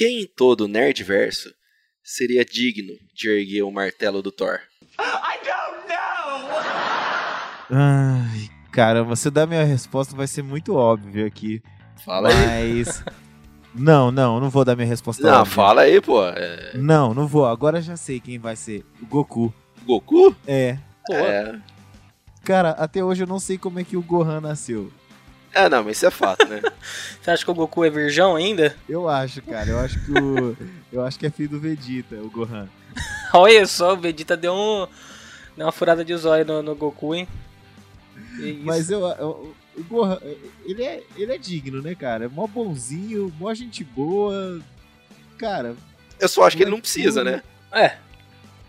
Quem em todo o nerdverso seria digno de erguer o martelo do Thor? Ai, caramba, se eu dar minha resposta vai ser muito óbvio aqui. Fala aí. Mas. Não, não, não vou dar minha resposta Não, óbvia. fala aí, pô. É... Não, não vou. Agora já sei quem vai ser. O Goku. Goku? É. Pô, É. Cara, até hoje eu não sei como é que o Gohan nasceu. É, não, mas isso é fato, né? Você acha que o Goku é virgão ainda? Eu acho, cara. Eu acho que o. eu acho que é filho do Vegeta, o Gohan. Olha só, o Vegeta deu, um, deu uma furada de zóio no, no Goku, hein? Mas eu, eu- o Gohan, ele é, ele é digno, né, cara? É mó bonzinho, mó gente boa. Cara, Eu só acho que ele não precisa, né? É.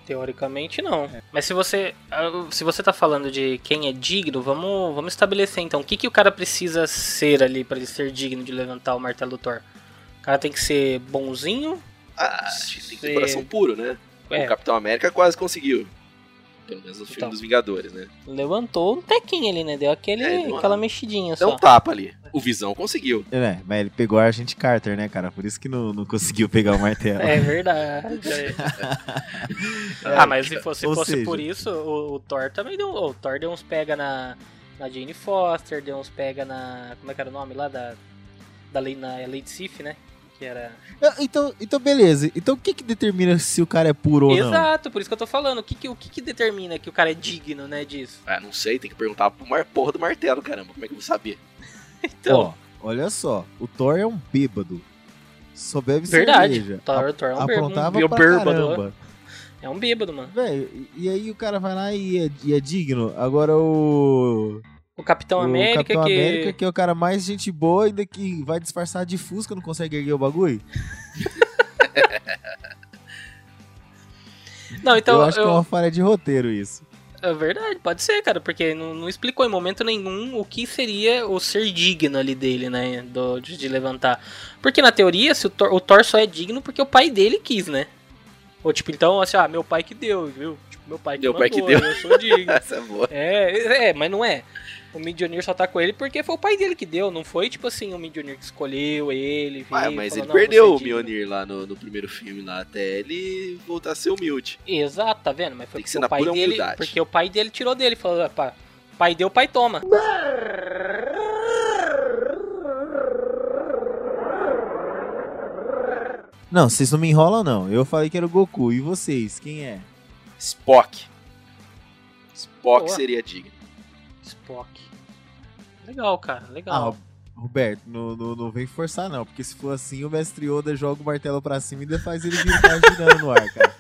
Teoricamente não. Mas se você. ah, Se você tá falando de quem é digno, vamos, vamos estabelecer então. O que, que o cara precisa ser ali pra ele ser digno de levantar o martelo do Thor? O cara tem que ser bonzinho. Ah, que tem que ter coração puro, né? É, O Capitão América quase conseguiu. Pelo menos no filme Então. dos Vingadores, né? levantou um tequinho ali, né? Deu aquele, É, deu uma- aquela mexidinha Deu só. um tapa ali. O Visão conseguiu. é, mas ele pegou a Agente Carter, né, cara? Por isso que não, não conseguiu pegar o martelo. É verdade. é. ah, mas se fosse, Ou fosse seja- por isso, o, o Thor também deu. O Thor deu uns pega na, na Jane Foster, deu uns pega na. Como é que era o nome lá? Da, da lei, na Lady Sif, né? Que era. Ah, Então, então, beleza. Então o que que determina se o cara é puro ou não? Exato, por isso que eu tô falando. O que, que, o que, que determina que o cara é digno, né, disso? Ah, não sei, tem que perguntar pro mar... porra do martelo, caramba. Como é que eu vou saber? Então, Ó, olha só. O Thor é um bêbado. Só bebe verdade. cerveja. Thor, o Thor é um. Aprontava Um pra bêbado. caramba. É um bêbado, mano. Velho, e- e aí o cara vai lá e é, e é digno. Agora o... O Capitão o América Capitão que. América, que é o cara mais gente boa, ainda que vai disfarçar de fusca, não consegue erguer o bagulho. Não, então. eu acho eu- que é uma falha de roteiro isso. É verdade, pode ser, cara, porque não, não explicou em momento nenhum o que seria o ser digno ali dele, né? Do, de, de levantar. Porque na teoria, se o, Thor, o Thor só é digno porque o pai dele quis, né? Ou tipo, então, assim, ah, meu pai que deu, viu? Meu pai que Meu pai que mandou, deu. eu sou digno. Essa é boa. é, é, mas não é. O Midionir só tá com ele porque foi o pai dele que deu, não foi tipo assim, o Midionir que escolheu ele, Ah, veio, mas falou, ele "Não, perdeu é o digno." Mjolnir lá no, no primeiro filme, lá, até ele voltar a ser humilde. Exato, tá vendo? Mas foi Tem que porque ser o na pai pura dele. humildade. Porque o pai dele tirou dele. Falou, pá, pai deu, pai toma. Não, vocês não me enrolam, não. Eu falei que era o Goku. E vocês? Quem é? Spock. Spock Boa. seria digno. Spock. Legal, cara, Ah, legal. Roberto, não, não, não vem forçar, não. Porque se for assim, o mestre Yoda joga o martelo pra cima e ainda faz ele vir girando no ar, cara.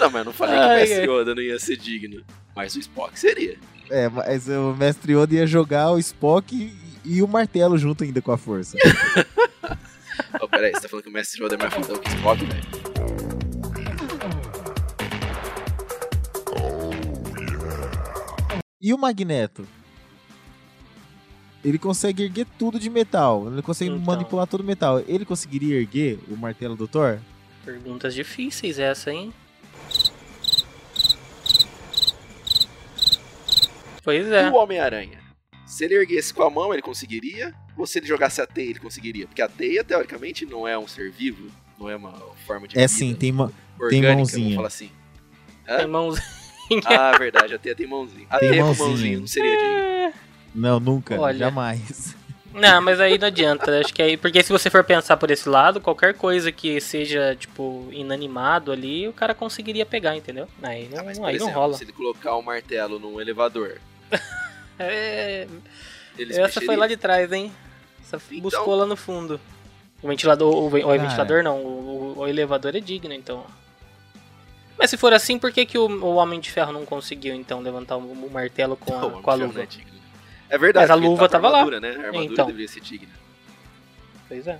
Não, mas eu não falei que Ai, o Mestre ai. Yoda não ia ser digno. Mas o Spock seria. É, mas o mestre Yoda ia jogar o Spock e, e o martelo junto ainda com a força. Oh, peraí, você tá falando que o Mestre Yoda é mais fodão que o Spock, velho? E o Magneto? Ele consegue erguer tudo de metal. Ele consegue Então. manipular todo o metal. Ele conseguiria erguer o martelo do Thor? Perguntas difíceis essa, hein? Pois E é. o Homem-Aranha? Se ele erguesse com a mão, ele conseguiria? Ou se ele jogasse a teia, ele conseguiria? Porque a teia, teoricamente, não é um ser vivo, não é uma forma de É vida sim, tem, ma- orgânica, mãozinha. vamos falar assim. Tem mãozinha. Ah, verdade, a teia tem mãozinha. A Tem teia mãozinha. com mãozinha não seria digno. Não, nunca. Olha. Jamais. Não, mas aí não adianta. Acho que aí. Porque se você for pensar por esse lado, qualquer coisa que seja, tipo, inanimado ali, o cara conseguiria pegar, entendeu? Aí não, Ah, mas, aí não exemplo, rola. se ele colocar um martelo num elevador, É, essa foi lá de trás, hein? Essa Então- buscou lá no fundo. O ventilador, o, o ventilador não, o, o- o elevador é digno, então. Mas se for assim, por que, que o, o Homem de Ferro não conseguiu, então, levantar o, o martelo com a, Não, com a luva? é. É verdade, Mas a luva tá com tava lá. armadura, Né? A armadura Então. deveria ser digna. Pois é.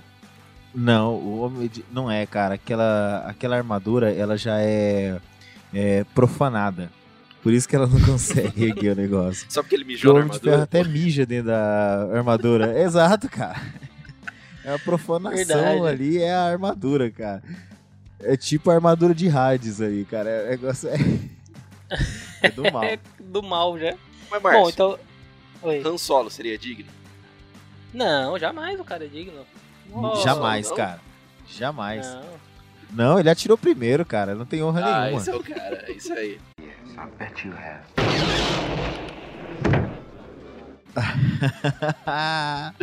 Não, o homem de... não é, cara. Aquela, aquela armadura, ela já é, é profanada. Por isso que ela não consegue erguer o negócio. Só porque ele O mijou na Homem de Ferro armadura. até mija dentro da armadura. Exato, cara. É a profanação Verdade. ali, é a armadura, cara. É tipo a armadura de Hades aí, cara. É, negócio é... é do mal. É do mal já. Mas, Márcio, Bom, então. Oi. Han Solo seria digno? Não, jamais o cara é digno. Nossa, Jamais, não. cara. Jamais. Não. Não, ele atirou primeiro, cara. Não tem honra Ah, nenhuma. esse é o cara, é isso aí. ah,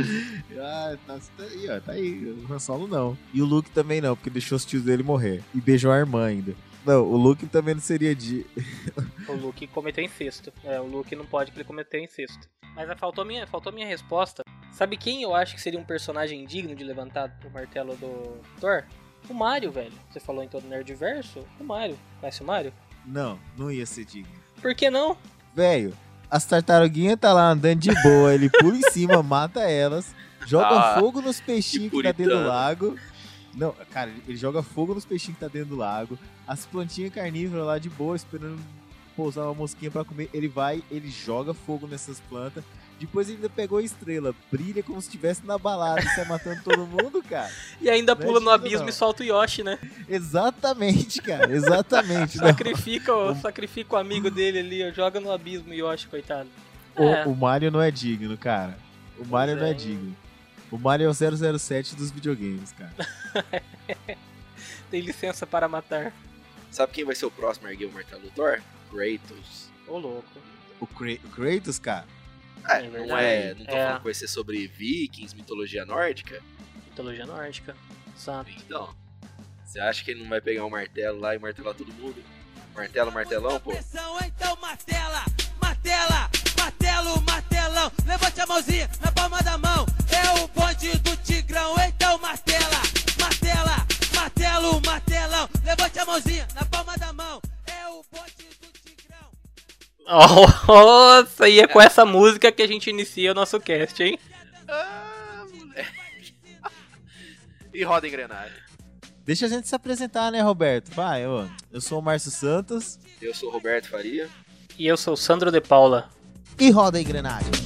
tá, tá aí, ó. Tá aí. O Han Solo não. E o Luke também não, porque deixou os tios dele morrer. E beijou a irmã ainda. Não, o Luke também não seria de. O Luke cometeu incesto. É, o Luke não pode porque ele cometeu incesto. Mas ah, faltou minha, faltou minha resposta. Sabe quem eu acho que seria um personagem digno de levantar o martelo do Thor? O Mario, velho. Você falou em todo Nerdverso? O Mario. Conhece o Mario? Não, não ia ser digno. Por que não? Velho, as tartaruguinhas tá lá andando de boa. Ele pula em cima, mata elas, joga Ah, fogo nos peixinhos que, tá dentro do lago. Não, cara, ele joga fogo nos peixinhos que tá dentro do lago. As plantinhas carnívoras lá de boa, esperando pousar uma mosquinha pra comer. Ele vai, ele joga fogo nessas plantas. Depois ele ainda pegou a estrela, brilha como se estivesse na balada e sai matando todo mundo, cara. E ainda Não é pula no digno, abismo não. e solta o Yoshi, né? Exatamente, cara, exatamente. Sacrifica, o, sacrifica o amigo dele ali, ó, joga no abismo o Yoshi, coitado. É, O, o Mario não é digno, cara. O Mario Pois não é é. digno. O Mario é o 007 dos videogames, cara. tem licença para matar. Sabe quem vai ser o próximo a erguer o martelo do Thor? Kratos. Ô louco. O, Kra- o Kratos, cara. Ah, É não é. Não tô É. falando que vai ser sobre vikings, mitologia nórdica. Mitologia nórdica. Exato. Então, você acha que ele não vai pegar um martelo lá e martelar todo mundo? Martelo, martelão, pô. Pressão, então martela, martela, martelo, martelão. Levante a mãozinha na palma da mão. É o bonde do Tigrão, então martela, martela, martelo, martelão. Levante a mãozinha na palma da mão. É o bonde do Tigrão. Nossa, e é com essa música que a gente inicia o nosso cast, hein? Ah, moleque. e roda engrenagem. Deixa a gente se apresentar, né, Roberto? Vai, eu, eu sou o Márcio Santos. Eu sou o Roberto Faria. E eu sou o Sandro de Paula. E roda a engrenagem.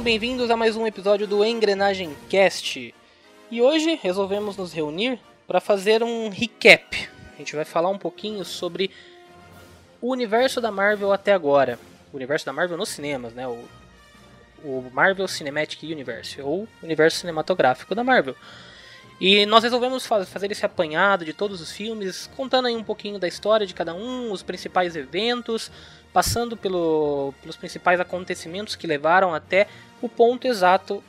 Sejam bem-vindos a mais um episódio do Engrenagem Cast. E hoje resolvemos nos reunir para fazer um recap. A gente vai falar um pouquinho sobre o universo da Marvel até agora. O universo da Marvel nos cinemas, né? O, o Marvel Cinematic Universe, ou universo cinematográfico da Marvel. E nós resolvemos fa- fazer esse apanhado de todos os filmes, contando aí um pouquinho da história de cada um, os principais eventos, passando pelo- pelos principais acontecimentos que levaram até o ponto exato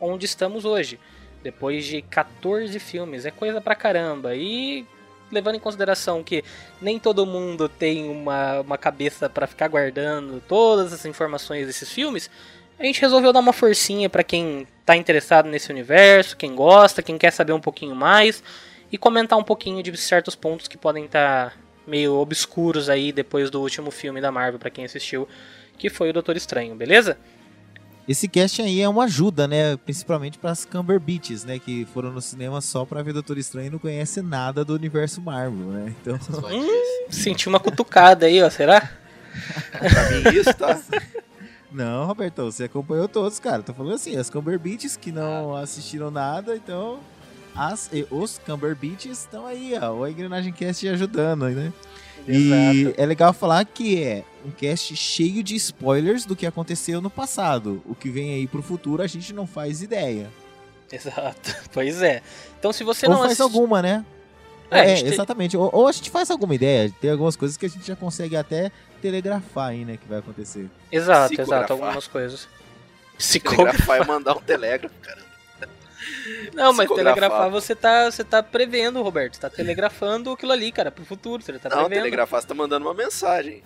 onde estamos hoje. Depois de 14 filmes, é coisa pra caramba. E levando em consideração que nem todo mundo tem uma, uma cabeça pra ficar guardando todas as informações desses filmes, a gente resolveu dar uma forcinha pra quem tá interessado nesse universo, quem gosta, quem quer saber um pouquinho mais e comentar um pouquinho de certos pontos que podem estar meio obscuros aí depois do último filme da Marvel pra quem assistiu, que foi o Doutor Estranho, beleza? Esse cast aí é uma ajuda, né? Principalmente para as Cumberbatches, né? Que foram no cinema só pra ver Doutor Estranho e não conhecem nada do universo Marvel, né? Então, Senti uma cutucada aí, ó, será? Pra mim, isso, tá? não, Roberto, você acompanhou todos, cara. Tô falando assim, as Cumberbatches que não assistiram nada, então as os Cumberbatches estão aí, ó. O Engrenagem Cast ajudando, né? E é legal falar que é um cast cheio de spoilers do que aconteceu no passado. O que vem aí pro futuro a gente não faz ideia. Exato. Pois é. Então se você Ou não faz assisti- alguma, né? É, É, exatamente. Ou, ou a gente faz alguma ideia, tem algumas coisas que a gente já consegue até telegrafar aí, né, que vai acontecer. Exato, Psicografar. exato, algumas coisas. Psicografar. É mandar um telégrafo, cara. Não, mas telegrafar você tá, você tá prevendo, Roberto. Você tá telegrafando aquilo ali, cara, pro futuro. Você tá Não, prevendo. telegrafar, você tá mandando uma mensagem.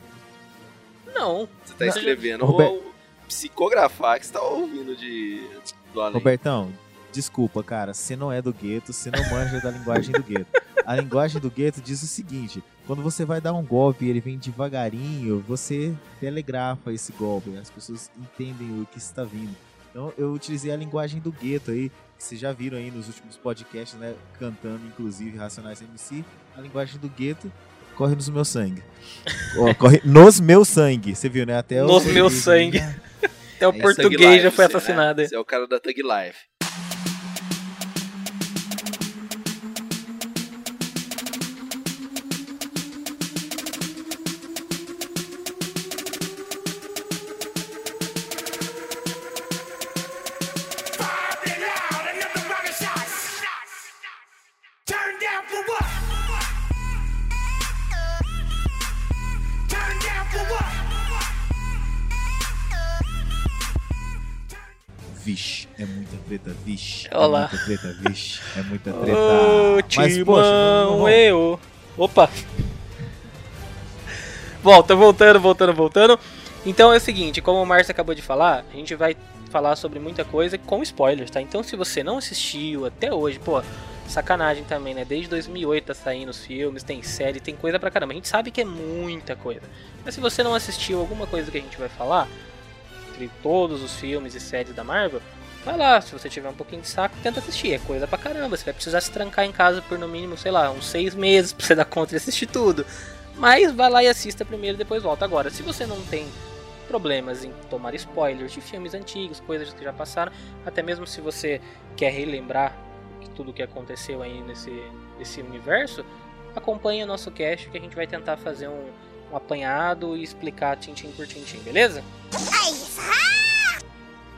Não. Você tá Não. escrevendo ou psicografar que você tá ouvindo de do além. Robertão, desculpa, cara, você não é do gueto, você não manja da linguagem do gueto. A linguagem do gueto diz o seguinte: quando você vai dar um golpe e ele vem devagarinho, você telegrafa esse golpe, as pessoas entendem o que está vindo. Então eu utilizei a linguagem do gueto aí, que vocês já viram aí nos últimos podcasts, né, cantando inclusive Racionais MC, a linguagem do gueto corre nos meus sangue. Ó, corre nos meus sangue, você viu, né? Até o Nos aí, sangue. né? Até o É, português já foi você, né? assassinado. aí. Você é o cara da Thug Life. Olá. É muita treta, vixe. É muita treta. Ô, Mas, poxa, não, Timão, não. eu. Opa. Volta, voltando, voltando, voltando. Então é o seguinte, como o Márcio acabou de falar, a gente vai falar sobre muita coisa com spoilers, tá? Então se você não assistiu até hoje, pô, sacanagem também, né? Desde 2008 tá saindo os filmes, tem série, tem coisa pra caramba. A gente sabe que é muita coisa. Mas se você não assistiu alguma coisa que a gente vai falar, entre todos os filmes e séries da Marvel, vai lá, se você tiver um pouquinho de saco, tenta assistir. É coisa pra caramba. Você vai precisar se trancar em casa por no mínimo, sei lá, uns seis meses pra você dar conta de assistir tudo. Mas vai lá e assista primeiro e depois volta. Agora, se você não tem problemas em tomar spoilers de filmes antigos, coisas que já passaram, até mesmo se você quer relembrar tudo o que aconteceu aí nesse, nesse universo, acompanhe o nosso cast que a gente vai tentar fazer um, um apanhado e explicar tintim por tintim, beleza?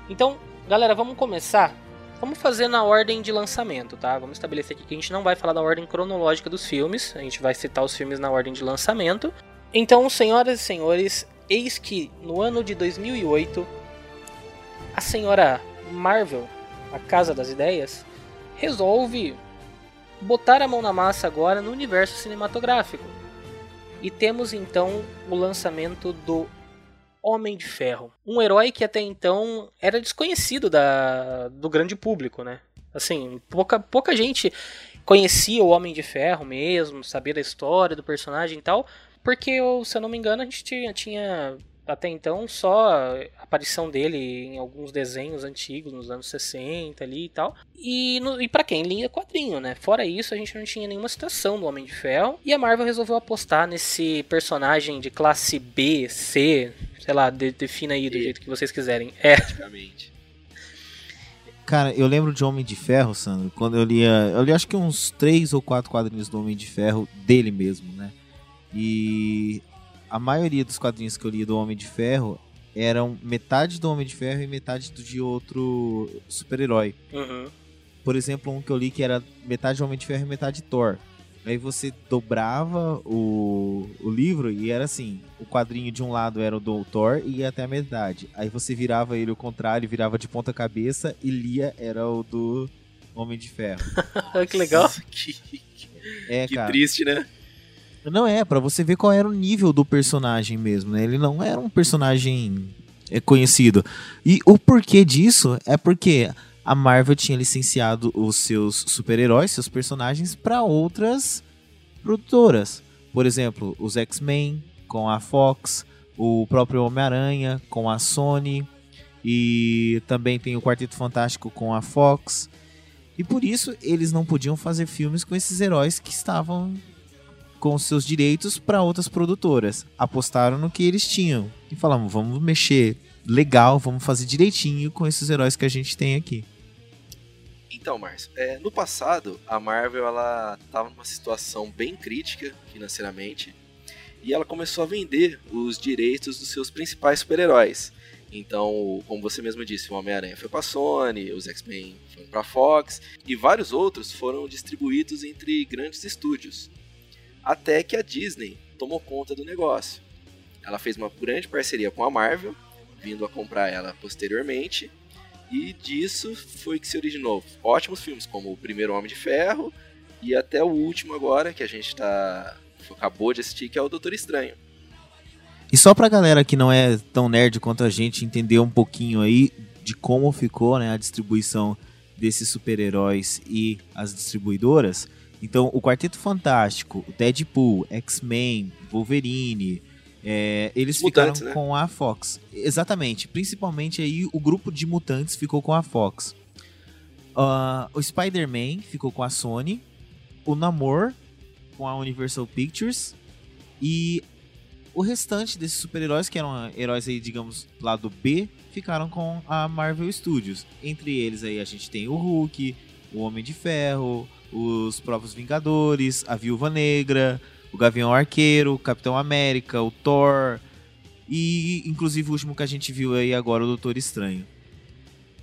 Então, galera, vamos começar. Vamos fazer na ordem de lançamento, tá? Vamos estabelecer aqui que a gente não vai falar da ordem cronológica dos filmes, a gente vai citar os filmes na ordem de lançamento. Então, senhoras e senhores, eis que no ano de 2008, a senhora Marvel, a Casa das Ideias, resolve botar a mão na massa agora no universo cinematográfico. E temos então o lançamento do Homem de Ferro. Um herói que até então era desconhecido da, do grande público, né? Assim, pouca, pouca gente conhecia o Homem de Ferro mesmo, sabia da história do personagem e tal, porque, se eu não me engano, a gente tinha, tinha até então só a aparição dele em alguns desenhos antigos, nos anos 60 ali e tal. E, no, e para quem lia quadrinho, né? Fora isso, a gente não tinha nenhuma citação do Homem de Ferro. E a Marvel resolveu apostar nesse personagem de classe B, C, sei lá, de, defina aí do E. jeito que vocês quiserem. É, praticamente. Cara, eu lembro de Homem de Ferro, Sandro, quando eu lia. Eu li acho que uns três ou quatro quadrinhos do Homem de Ferro dele mesmo, né? E a maioria dos quadrinhos que eu li do Homem de Ferro eram metade do Homem de Ferro e metade do- de outro super-herói. uhum. Por exemplo, um que eu li que era metade Homem de Ferro e metade Thor. Aí você dobrava o, o livro e era assim: o quadrinho de um lado era o do Thor e ia até a metade. Aí você virava ele o contrário, virava de ponta cabeça e lia era o do Homem de Ferro. que legal. que É, que cara. triste, né? Não é, pra você ver qual era o nível do personagem mesmo, né? Ele não era um personagem é, conhecido. E o porquê disso é porque a Marvel tinha licenciado os seus super-heróis, seus personagens, pra outras produtoras. Por exemplo, os X-Men com a Fox, o próprio Homem-Aranha com a Sony, e também tem o Quarteto Fantástico com a Fox. E por isso eles não podiam fazer filmes com esses heróis que estavam com seus direitos para outras produtoras. Apostaram no que eles tinham e falaram: vamos mexer legal, vamos fazer direitinho com esses heróis que a gente tem aqui. Então, Márcio, é, no passado, a Marvel ela estava numa situação bem crítica financeiramente e ela começou a vender os direitos dos seus principais super-heróis. Então, como você mesmo disse, o Homem-Aranha foi pra Sony, os X-Men foram pra Fox, e vários outros foram distribuídos entre grandes estúdios. Até que a Disney tomou conta do negócio. Ela fez uma grande parceria com a Marvel, vindo a comprar ela posteriormente, e disso foi que se originou ótimos filmes, como o primeiro Homem de Ferro, e até o último agora, que a gente tá, acabou de assistir, que é o Doutor Estranho. E só pra galera que não é tão nerd quanto a gente entender um pouquinho aí de como ficou né, a distribuição desses super-heróis e as distribuidoras. Então, o Quarteto Fantástico, o Deadpool, X-Men, Wolverine, é, eles mutantes, ficaram né? com a Fox. Exatamente. Principalmente aí o grupo de mutantes ficou com a Fox. Ah, o Spider-Man ficou com a Sony. O Namor com a Universal Pictures. E o restante desses super-heróis, que eram heróis aí, digamos, lado B, ficaram com a Marvel Studios. Entre eles aí a gente tem o Hulk, o Homem de Ferro, os próprios Vingadores, a Viúva Negra, o Gavião Arqueiro, o Capitão América, o Thor e inclusive o último que a gente viu aí agora, o Doutor Estranho.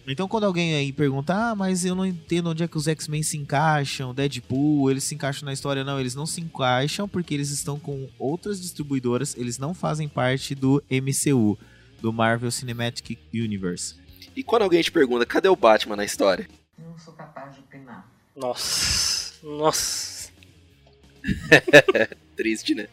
Então quando alguém aí pergunta, ah, mas eu não entendo onde é que os X-Men se encaixam, Deadpool, eles se encaixam na história, não, eles não se encaixam porque eles estão com outras distribuidoras, eles não fazem parte do MCU, do Marvel Cinematic Universe. E quando alguém te pergunta, cadê o Batman na história? Não sou capaz de opinar. Nossa. Nossa. Triste, né?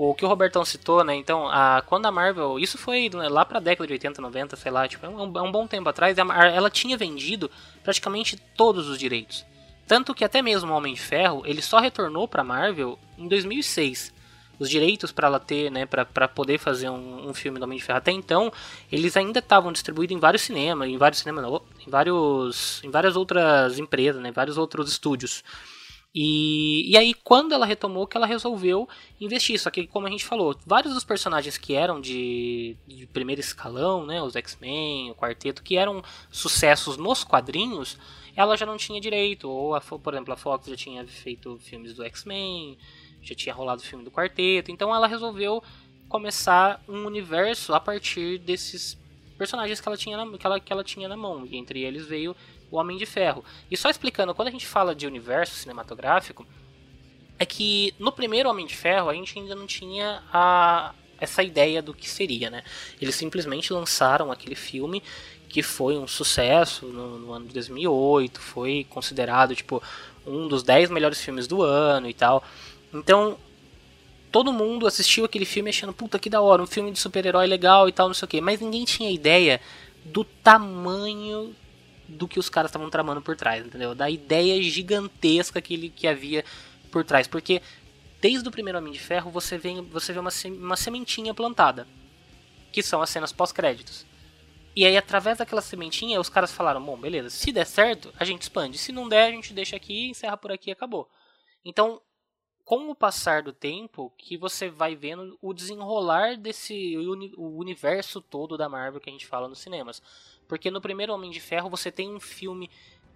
O que o Robertão citou, né? Então, a, quando a Marvel. Isso foi lá pra década de 80, 90, sei lá, tipo, é um, é um bom tempo atrás. ela tinha vendido praticamente todos os direitos. Tanto que até mesmo o Homem de Ferro, ele só retornou pra Marvel em 2006. Os direitos pra ela ter, né, pra poder fazer um, um filme do Homem de Ferro. Até então, eles ainda estavam distribuídos em vários cinemas, em vários cinemas, em vários, em várias outras empresas, né, vários outros estúdios. E, e aí, quando ela retomou, que ela resolveu investir. Só que, como a gente falou, vários dos personagens que eram de, de primeiro escalão, né, os X-Men, o Quarteto, que eram sucessos nos quadrinhos, ela já não tinha direito. Ou, a, por exemplo, a Fox já tinha feito filmes do X-Men, já tinha rolado o filme do Quarteto. Então, ela resolveu começar um universo a partir desses personagens que ela tinha na, que ela, que ela tinha na mão. E entre eles veio o Homem de Ferro. E só explicando, quando a gente fala de universo cinematográfico, é que no primeiro Homem de Ferro a gente ainda não tinha a, essa ideia do que seria, né? Eles simplesmente lançaram aquele filme que foi um sucesso no, no ano de 2008, foi considerado tipo um dos 10 melhores filmes do ano e tal. Então, todo mundo assistiu aquele filme achando, puta que da hora, um filme de super-herói legal e tal, não sei o que, mas ninguém tinha ideia do tamanho do que os caras estavam tramando por trás, entendeu? Da ideia gigantesca que, ele, que havia por trás, porque desde o primeiro Homem de Ferro você vê, você vê uma, uma sementinha plantada, que são as cenas pós-créditos. E aí, através daquela sementinha, os caras falaram: bom, beleza, se der certo, a gente expande. Se não der, a gente deixa aqui, encerra por aqui e acabou. Então, com o passar do tempo, que você vai vendo o desenrolar desse uni- o universo todo da Marvel que a gente fala nos cinemas. Porque no primeiro Homem de Ferro você tem um filme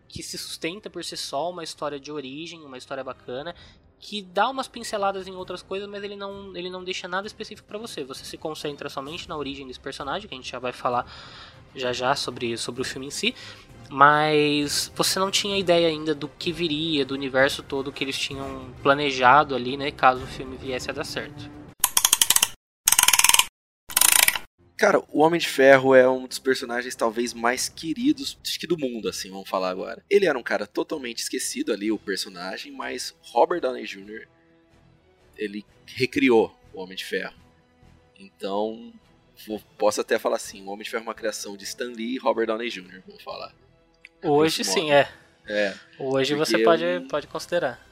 que se sustenta por si só, uma história de origem, uma história bacana, que dá umas pinceladas em outras coisas, mas ele não, ele não deixa nada específico pra você. Você se concentra somente na origem desse personagem, que a gente já vai falar já já sobre, sobre o filme em si. Mas você não tinha ideia ainda do que viria, do universo todo que eles tinham planejado ali, né? Caso o filme viesse a dar certo. Cara, o Homem de Ferro é um dos personagens talvez mais queridos acho que do mundo, assim, vamos falar agora. Ele era um cara totalmente esquecido ali, o personagem, mas Robert Downey Jr. ele recriou o Homem de Ferro. Então, posso até falar assim, o Homem de Ferro é uma criação de Stan Lee e Robert Downey Jr., vamos falar. Hoje sim, é. É, Hoje Porque você pode, eu- pode considerar.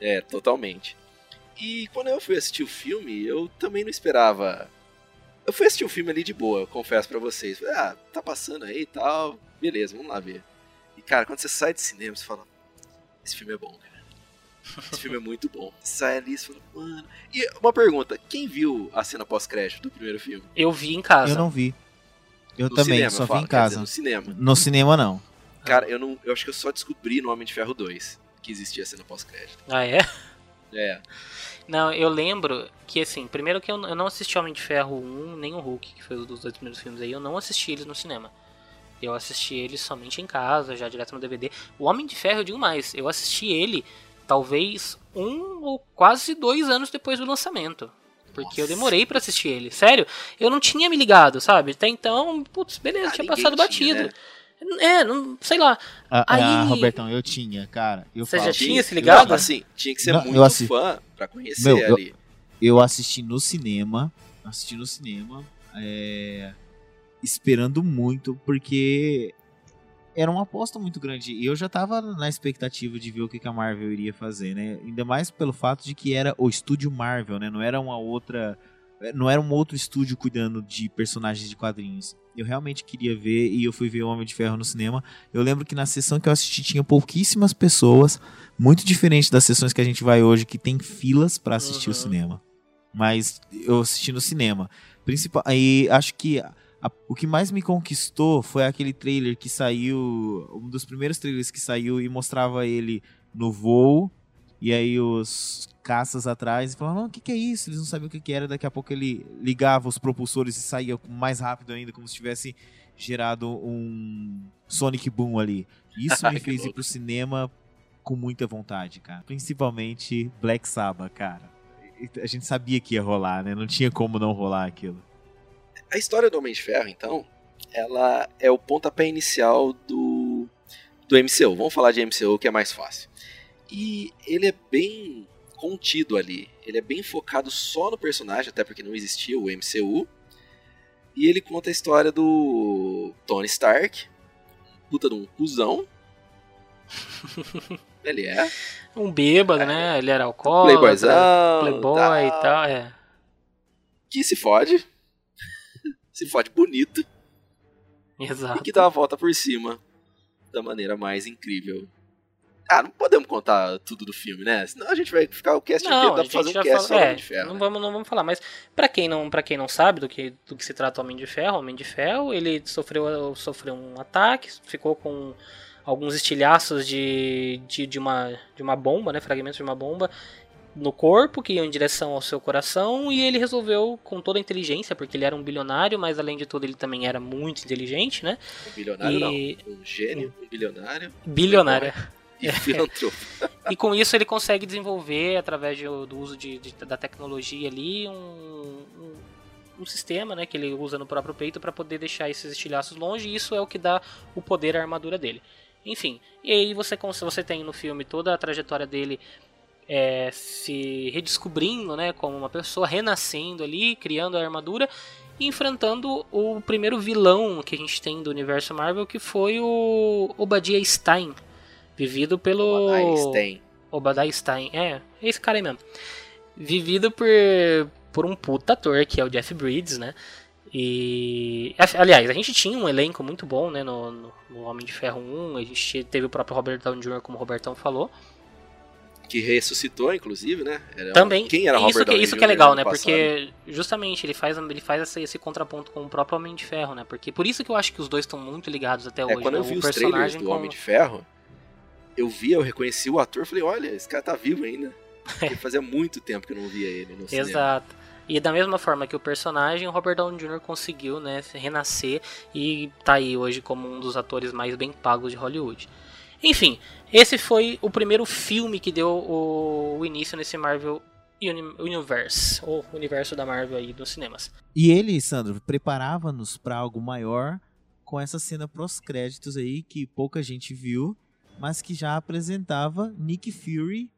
é, totalmente. E quando eu fui assistir o filme, eu também não esperava. Eu fui assistir o filme ali de boa, eu confesso pra vocês. Falei, ah, tá passando aí e tal, beleza, vamos lá ver. E cara, quando você sai de cinema, você fala: Esse filme é bom, cara. Esse filme é muito bom. Você sai ali e você fala, mano. E uma pergunta: quem viu a cena pós-crédito do primeiro filme? Eu vi em casa. Eu não vi. Eu No também, cinema, só eu vi falo, em quer dizer, casa. no cinema. No cinema, não. Cara, eu, não, eu acho que eu só descobri no Homem de Ferro 2 que existia cena pós-crédito. Ah, é? É. Não, eu lembro que, assim, primeiro que eu, eu não assisti Homem de Ferro 1, nem o Hulk, que foi um dos dois primeiros filmes aí, eu não assisti eles no cinema. Eu assisti eles somente em casa, já direto no DVD. O Homem de Ferro, eu digo mais, eu assisti ele talvez um ou quase dois anos depois do lançamento. Porque eu Nossa. demorei pra assistir ele. Sério, eu não tinha me ligado, sabe? Até então, putz, beleza, Ah, tinha passado tinha, batido. É, não, sei lá. Ah, Aí- ah, Robertão, eu tinha, cara. Eu Você já tinha se ligado? assim, tinha que ser Não, eu muito assi- fã pra conhecer Meu, eu- ali. eu assisti no cinema, assisti no cinema, é, esperando muito, porque era uma aposta muito grande. E eu já tava na expectativa de ver o que que a Marvel iria fazer, né? Ainda mais pelo fato de que era o estúdio Marvel, né? Não era uma outra. Não era um outro estúdio cuidando de personagens de quadrinhos. Eu realmente queria ver e eu fui ver o Homem de Ferro no cinema. Eu lembro que na sessão que eu assisti tinha pouquíssimas pessoas, muito diferente das sessões que a gente vai hoje, que tem filas pra assistir o Uhum. cinema. Mas eu assisti no cinema. Principal, aí acho que a- o que mais me conquistou foi aquele trailer que saiu, um dos primeiros trailers que saiu e mostrava ele no voo e aí os caças atrás e falavam, o que, que é isso? Eles não sabiam o que, que era. Daqui a pouco ele ligava os propulsores e saía mais rápido ainda, como se tivesse gerado um Sonic Boom ali. Isso me fez ir pro cinema com muita vontade, cara. Principalmente Black Sabbath, cara. A gente sabia que ia rolar, né? Não tinha como não rolar aquilo. A história do Homem de Ferro, então, ela é o pontapé inicial do, do MCU. Vamos falar de MCU que é mais fácil. E ele é bem contido ali. Ele é bem focado só no personagem, até porque não existia o MCU. E ele conta a história do Tony Stark, puta de um cuzão. ele é. Um bêbado, né? Ele era alcoólatra, Playboyzão. playboy tal, e tal, é. Que se fode. se fode bonito. e Exato. que dá a volta por cima da maneira mais incrível. Ah, não podemos contar tudo do filme, né? Senão a gente vai ficar o cast inteiro, Não, dá a pra fazer um cast fala, é, Homem de Ferro. não né? vamos, não vamos falar, mas pra quem não, para quem não sabe do que, do que se trata o Homem de Ferro, Homem de Ferro, ele sofreu, sofreu um ataque, ficou com alguns estilhaços de, de, de uma, de uma bomba, né, fragmentos de uma bomba no corpo que iam em direção ao seu coração e ele resolveu com toda a inteligência, porque ele era um bilionário, mas além de tudo ele também era muito inteligente, né? Um bilionário E- não. Um gênio, um bilionário Bilionário. E filantropo. E com isso ele consegue desenvolver, através de- do uso de, de- da tecnologia ali, um, um, um sistema né, que ele usa no próprio peito para poder deixar esses estilhaços longe, e isso é o que dá o poder à armadura dele. Enfim, e aí você, você tem no filme toda a trajetória dele é, se redescobrindo né, como uma pessoa, renascendo ali, criando a armadura e enfrentando o primeiro vilão que a gente tem do universo Marvel, que foi o Obadiah Stein, vivido pelo... Einstein. Obadiah Stein. É, é esse cara aí mesmo. Vivido por, por um puta ator, que é o Jeff Bridges, né? E. Aliás, a gente tinha um elenco muito bom, né? No, no, no Homem de Ferro 1. A gente teve o próprio Robert Downey Jr., como o Robertão falou. Que ressuscitou, inclusive, né? Era- Também. Quem era isso Robert que, Downey isso que é legal, né? Porque justamente ele faz, ele faz esse, esse contraponto com o próprio Homem de Ferro, né? Porque por isso que eu acho que os dois estão muito ligados até É, hoje. quando né? eu vi o os trailers personagem do com- Homem de Ferro, eu vi, eu reconheci o ator, falei, olha, esse cara tá vivo ainda. Porque fazia muito tempo que eu não via ele no cinema. Exato. E da mesma forma que o personagem, o Robert Downey Jr. conseguiu, né, renascer e tá aí hoje como um dos atores mais bem pagos de Hollywood. Enfim, esse foi o primeiro filme que deu o, o início nesse Marvel Uni- Universe, ou universo da Marvel aí dos cinemas. E ele, Sandro, preparava-nos para algo maior com essa cena pós-créditos aí que pouca gente viu, mas que já apresentava Nick Fury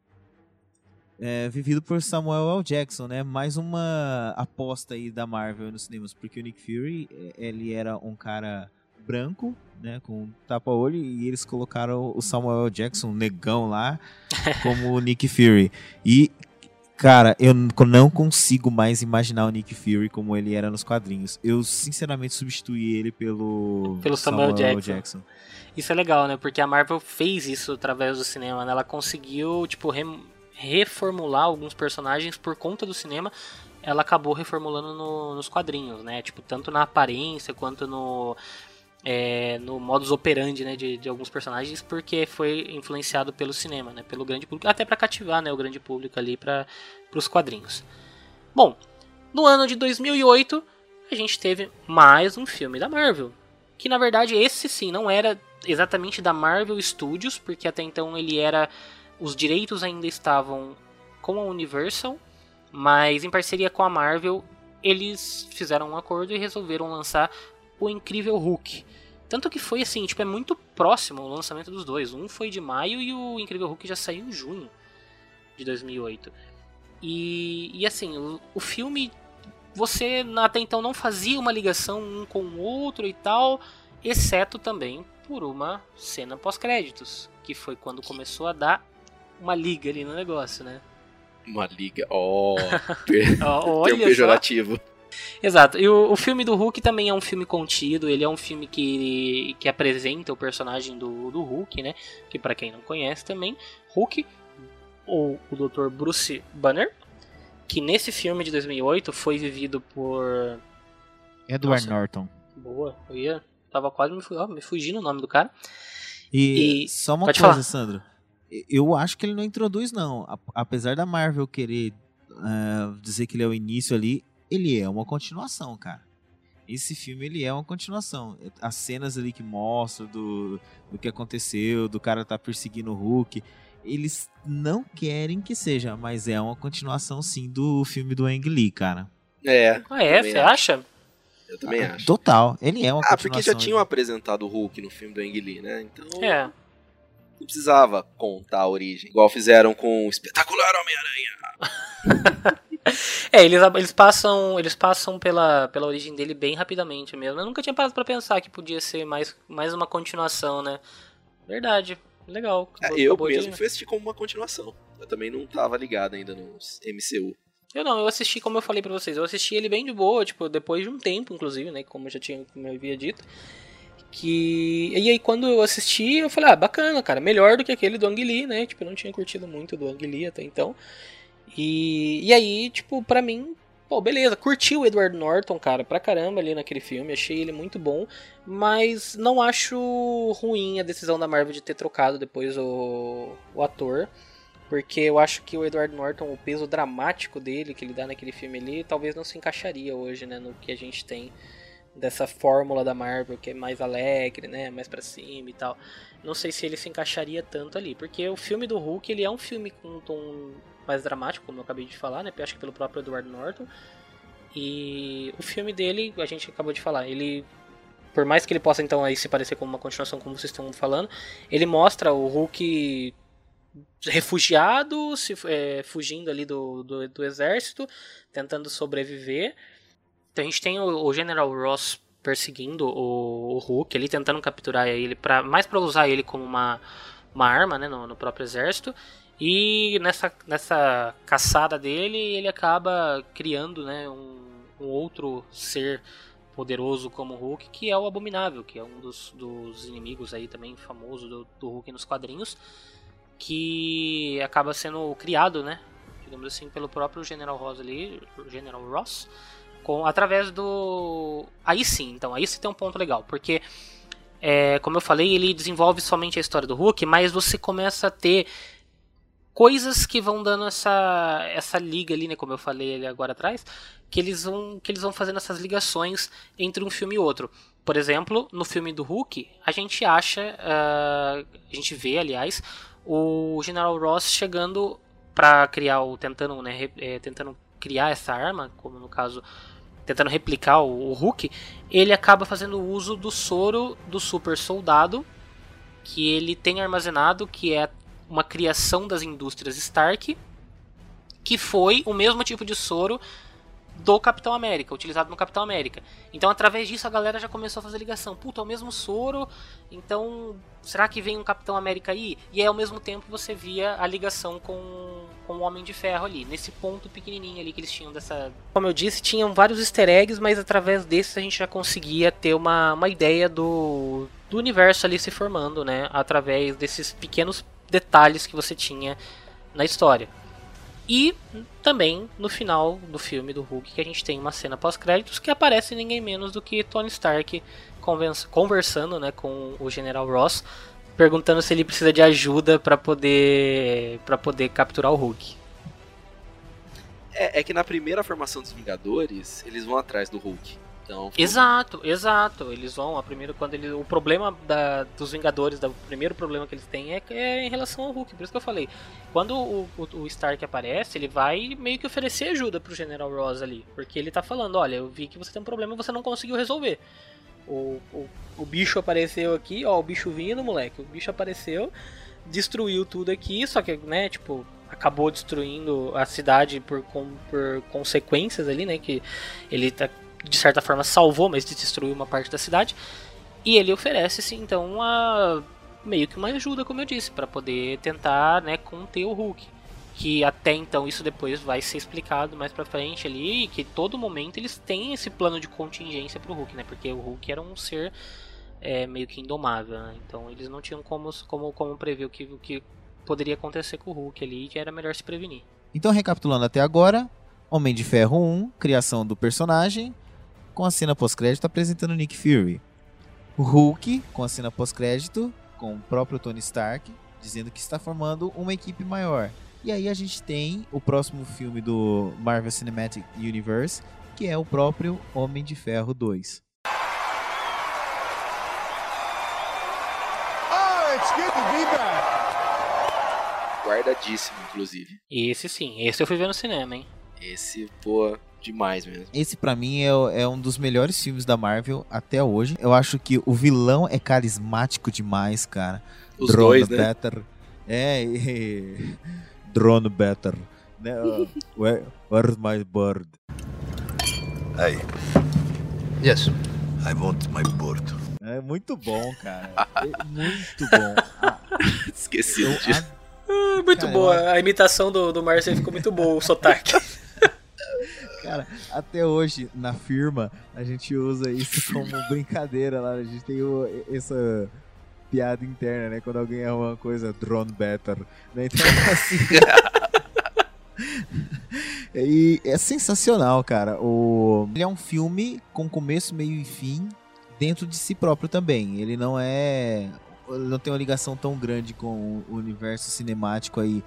é, vivido por Samuel L. Jackson, né? Mais uma aposta aí da Marvel nos cinemas, porque o Nick Fury, é, ele era um cara branco, né, com tapa-olho, e eles colocaram o Samuel L. Jackson, negão lá, como o Nick Fury. E Cara, eu não consigo mais imaginar o Nick Fury como ele era nos quadrinhos. Eu, sinceramente, substituí ele pelo, Pelo Samuel Jackson. Isso é legal, né? Porque a Marvel fez isso através do cinema, né? Ela conseguiu, tipo, rem- reformular alguns personagens por conta do cinema. Ela acabou reformulando no- nos quadrinhos, né? Tipo, tanto na aparência quanto no é, no modus operandi né, de, de, alguns personagens, porque foi influenciado pelo cinema, né, pelo grande público, até para cativar né, o grande público ali para os quadrinhos. Bom, no ano de 2008 a gente teve mais um filme da Marvel, que na verdade esse sim não era exatamente da Marvel Studios, porque até então ele era os direitos ainda estavam com a Universal, mas em parceria com a Marvel eles fizeram um acordo e resolveram lançar o Incrível Hulk. Tanto que foi assim, tipo, é muito próximo o lançamento dos dois. Um foi de maio e o Incrível Hulk já saiu em junho de 2008. E, e assim, o, o filme, você até então não fazia uma ligação um com o outro e tal, exceto também por uma cena pós-créditos, que foi quando começou a dar uma liga ali no negócio, né? Uma liga, ó, oh, termo pejorativo. Só. Exato. E o, o, filme do Hulk também é um filme contido, ele é um filme que, que apresenta o personagem do, do Hulk, né? Que para quem não conhece também, Hulk, ou o Dr. Bruce Banner, que nesse filme de 2008 foi vivido por... Edward Nossa, Norton. Boa, eu ia... Tava quase me, oh, me fugindo o nome do cara. E, e só uma coisa, falar. Sandro. Eu acho que ele não introduz, não. Apesar da Marvel querer uh, dizer que ele é o início ali, ele é uma continuação, cara. Esse filme ele é uma continuação. As cenas ali que mostram do, do que aconteceu, do cara tá perseguindo o Hulk, eles não querem que seja, mas é uma continuação sim do filme do Ang Lee, cara. É. Ah, é? Você acha? Eu também ah, acho. Total. Ele é uma Ah, porque já tinham apresentado o Hulk no filme do Ang Lee, né? Então. É. Não precisava contar a origem. Igual fizeram com o Espetacular Homem-Aranha. É, eles, eles passam eles passam pela, pela origem dele bem rapidamente mesmo. Eu nunca tinha parado pra pensar que podia ser mais, mais uma continuação, né? Verdade. Legal. É, eu mesmo de... fui assistir como uma continuação. Eu também não tava ligado ainda no MCU. Eu não, eu assisti como eu falei pra vocês. Eu assisti ele bem de boa, tipo, depois de um tempo, inclusive, né? Como eu já tinha, como eu havia dito. Que. E aí quando eu assisti, eu falei, ah, bacana, cara, melhor do que aquele do Ang Lee, né? Tipo, eu não tinha curtido muito do Ang Lee até então. E, e aí, tipo, pra mim, pô, beleza, curti o Edward Norton, cara, pra caramba ali naquele filme, achei ele muito bom, mas não acho ruim a decisão da Marvel de ter trocado depois o, o ator. Porque eu acho que o Edward Norton, o peso dramático dele que ele dá naquele filme ali, talvez não se encaixaria hoje, né, no que a gente tem dessa fórmula da Marvel, que é mais alegre, né, mais para cima e tal. Não sei se ele se encaixaria tanto ali, porque o filme do Hulk, ele é um filme com um tom mais dramático, como eu acabei de falar, né? Acho que pelo próprio Edward Norton. E o filme dele, a gente acabou de falar, ele por mais que ele possa então aí se parecer com uma continuação como vocês estão falando, ele mostra o Hulk refugiado, se, é, fugindo ali do, do, do, exército, tentando sobreviver. Então a gente tem o, o General Ross perseguindo o, o, Hulk ali, tentando capturar ele, pra, mais para usar ele como uma, uma arma né, no, no próprio exército. E nessa, nessa caçada dele, ele acaba criando né, um, um outro ser poderoso como o Hulk, que é o Abominável, que é um dos, dos inimigos aí também famoso do, do Hulk nos quadrinhos, que acaba sendo criado, né, digamos assim, pelo próprio General Ross ali, General Ross, com, através do... Aí sim, então, aí você tem um ponto legal, porque, é, como eu falei, ele desenvolve somente a história do Hulk, mas você começa a ter coisas que vão dando essa, essa liga ali, né, como eu falei ali agora atrás, que eles vão que eles vão fazendo essas ligações entre um filme e outro. Por exemplo, no filme do Hulk, a gente acha, uh, a gente vê, aliás, o General Ross chegando para criar o tentando, né, é, tentando criar essa arma, como no caso tentando replicar o, o Hulk, ele acaba fazendo uso do soro do super soldado que ele tem armazenado, que é uma criação das indústrias Stark, que foi o mesmo tipo de soro do Capitão América, utilizado no Capitão América. Então, através disso, a galera já começou a fazer ligação. Puta, é o mesmo soro, então será que vem um Capitão América aí? E aí, ao mesmo tempo, você via a ligação com, com o Homem de Ferro ali, nesse ponto pequenininho ali que eles tinham dessa. Como eu disse, tinham vários easter eggs, mas através desses a gente já conseguia ter uma, uma ideia do, do universo ali se formando, né? Através desses pequenos detalhes que você tinha na história. E também no final do filme do Hulk que a gente tem uma cena pós-créditos que aparece ninguém menos do que Tony Stark conversando, né, com o General Ross, perguntando se ele precisa de ajuda pra poder para poder capturar o Hulk. É, é que na primeira formação dos Vingadores, eles vão atrás do Hulk. Então, Exato, exato. Eles vão a primeiro quando ele, o problema da, dos Vingadores, da, o primeiro problema que eles têm é, é em relação ao Hulk. Por isso que eu falei, quando o, o, o Stark aparece, ele vai meio que oferecer ajuda pro General Ross ali, porque ele tá falando, olha, eu vi que você tem um problema e você não conseguiu resolver. O, o, o bicho apareceu aqui, ó, o bicho vindo, moleque. O bicho apareceu, destruiu tudo aqui, só que, né, tipo, acabou destruindo a cidade por, com, por consequências ali, né, que ele tá de certa forma salvou, mas destruiu uma parte da cidade. E ele oferece, sim, então, uma, meio que uma ajuda, como eu disse, para poder tentar né, conter o Hulk. Que até então isso depois vai ser explicado mais pra frente ali, que todo momento eles têm esse plano de contingência pro Hulk, né? Porque o Hulk era um ser é, meio que indomável, né? Então eles não tinham como, como, como prever o que, o que poderia acontecer com o Hulk ali, que era melhor se prevenir. Então, recapitulando até agora, Homem de Ferro 1, criação do personagem, com a cena pós-crédito apresentando Nick Fury. O Hulk, com a cena pós-crédito, com o próprio Tony Stark, dizendo que está formando uma equipe maior. E aí a gente tem o próximo filme do Marvel Cinematic Universe, que é o próprio Homem de Ferro 2. Oh, it's good to be back. guardadíssimo, inclusive. Esse sim, esse eu fui ver no cinema, hein? Esse, pô, demais mesmo. Esse pra mim é, é um dos melhores filmes da Marvel até hoje. Eu acho que o vilão é carismático demais, cara. Os Drone dois, né? Better. É, e... Drone Better. Né? Where, where's my bird? Hey, Yes. I want my bird. É muito bom, cara. É muito bom. Ah, Esquecido eu disso. a- Ah, muito Cara, boa, a imitação do, do Marcel ficou muito boa, o sotaque. Cara, até hoje, na firma, a gente usa isso como brincadeira lá. A gente tem o- essa piada interna, né? Quando alguém arruma uma coisa, drone better. Né? Então, assim. e é sensacional, cara. O... Ele é um filme com começo, meio e fim dentro de si próprio também. Ele não é. Não tem uma ligação tão grande com o universo cinemático aí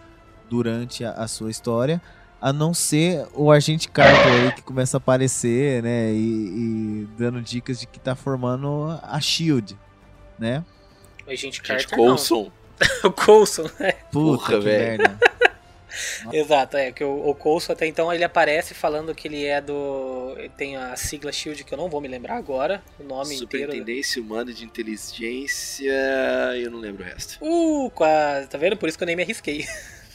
durante a- a sua história a não ser o Agente Carter aí que começa a aparecer, né, e, e dando dicas de que tá formando a SHIELD, né? O Agente Gente, Carter Coulson. não. O Coulson, né? Puta Porra, que velho. merda. Exato, é que o, o Coulson até então ele aparece falando que ele é do... ele tem a sigla SHIELD que eu não vou me lembrar agora, o nome inteiro. Superintendência Humana de Inteligência. Eu não lembro o resto. Uh, quase, tá vendo? Por isso que eu nem me arrisquei.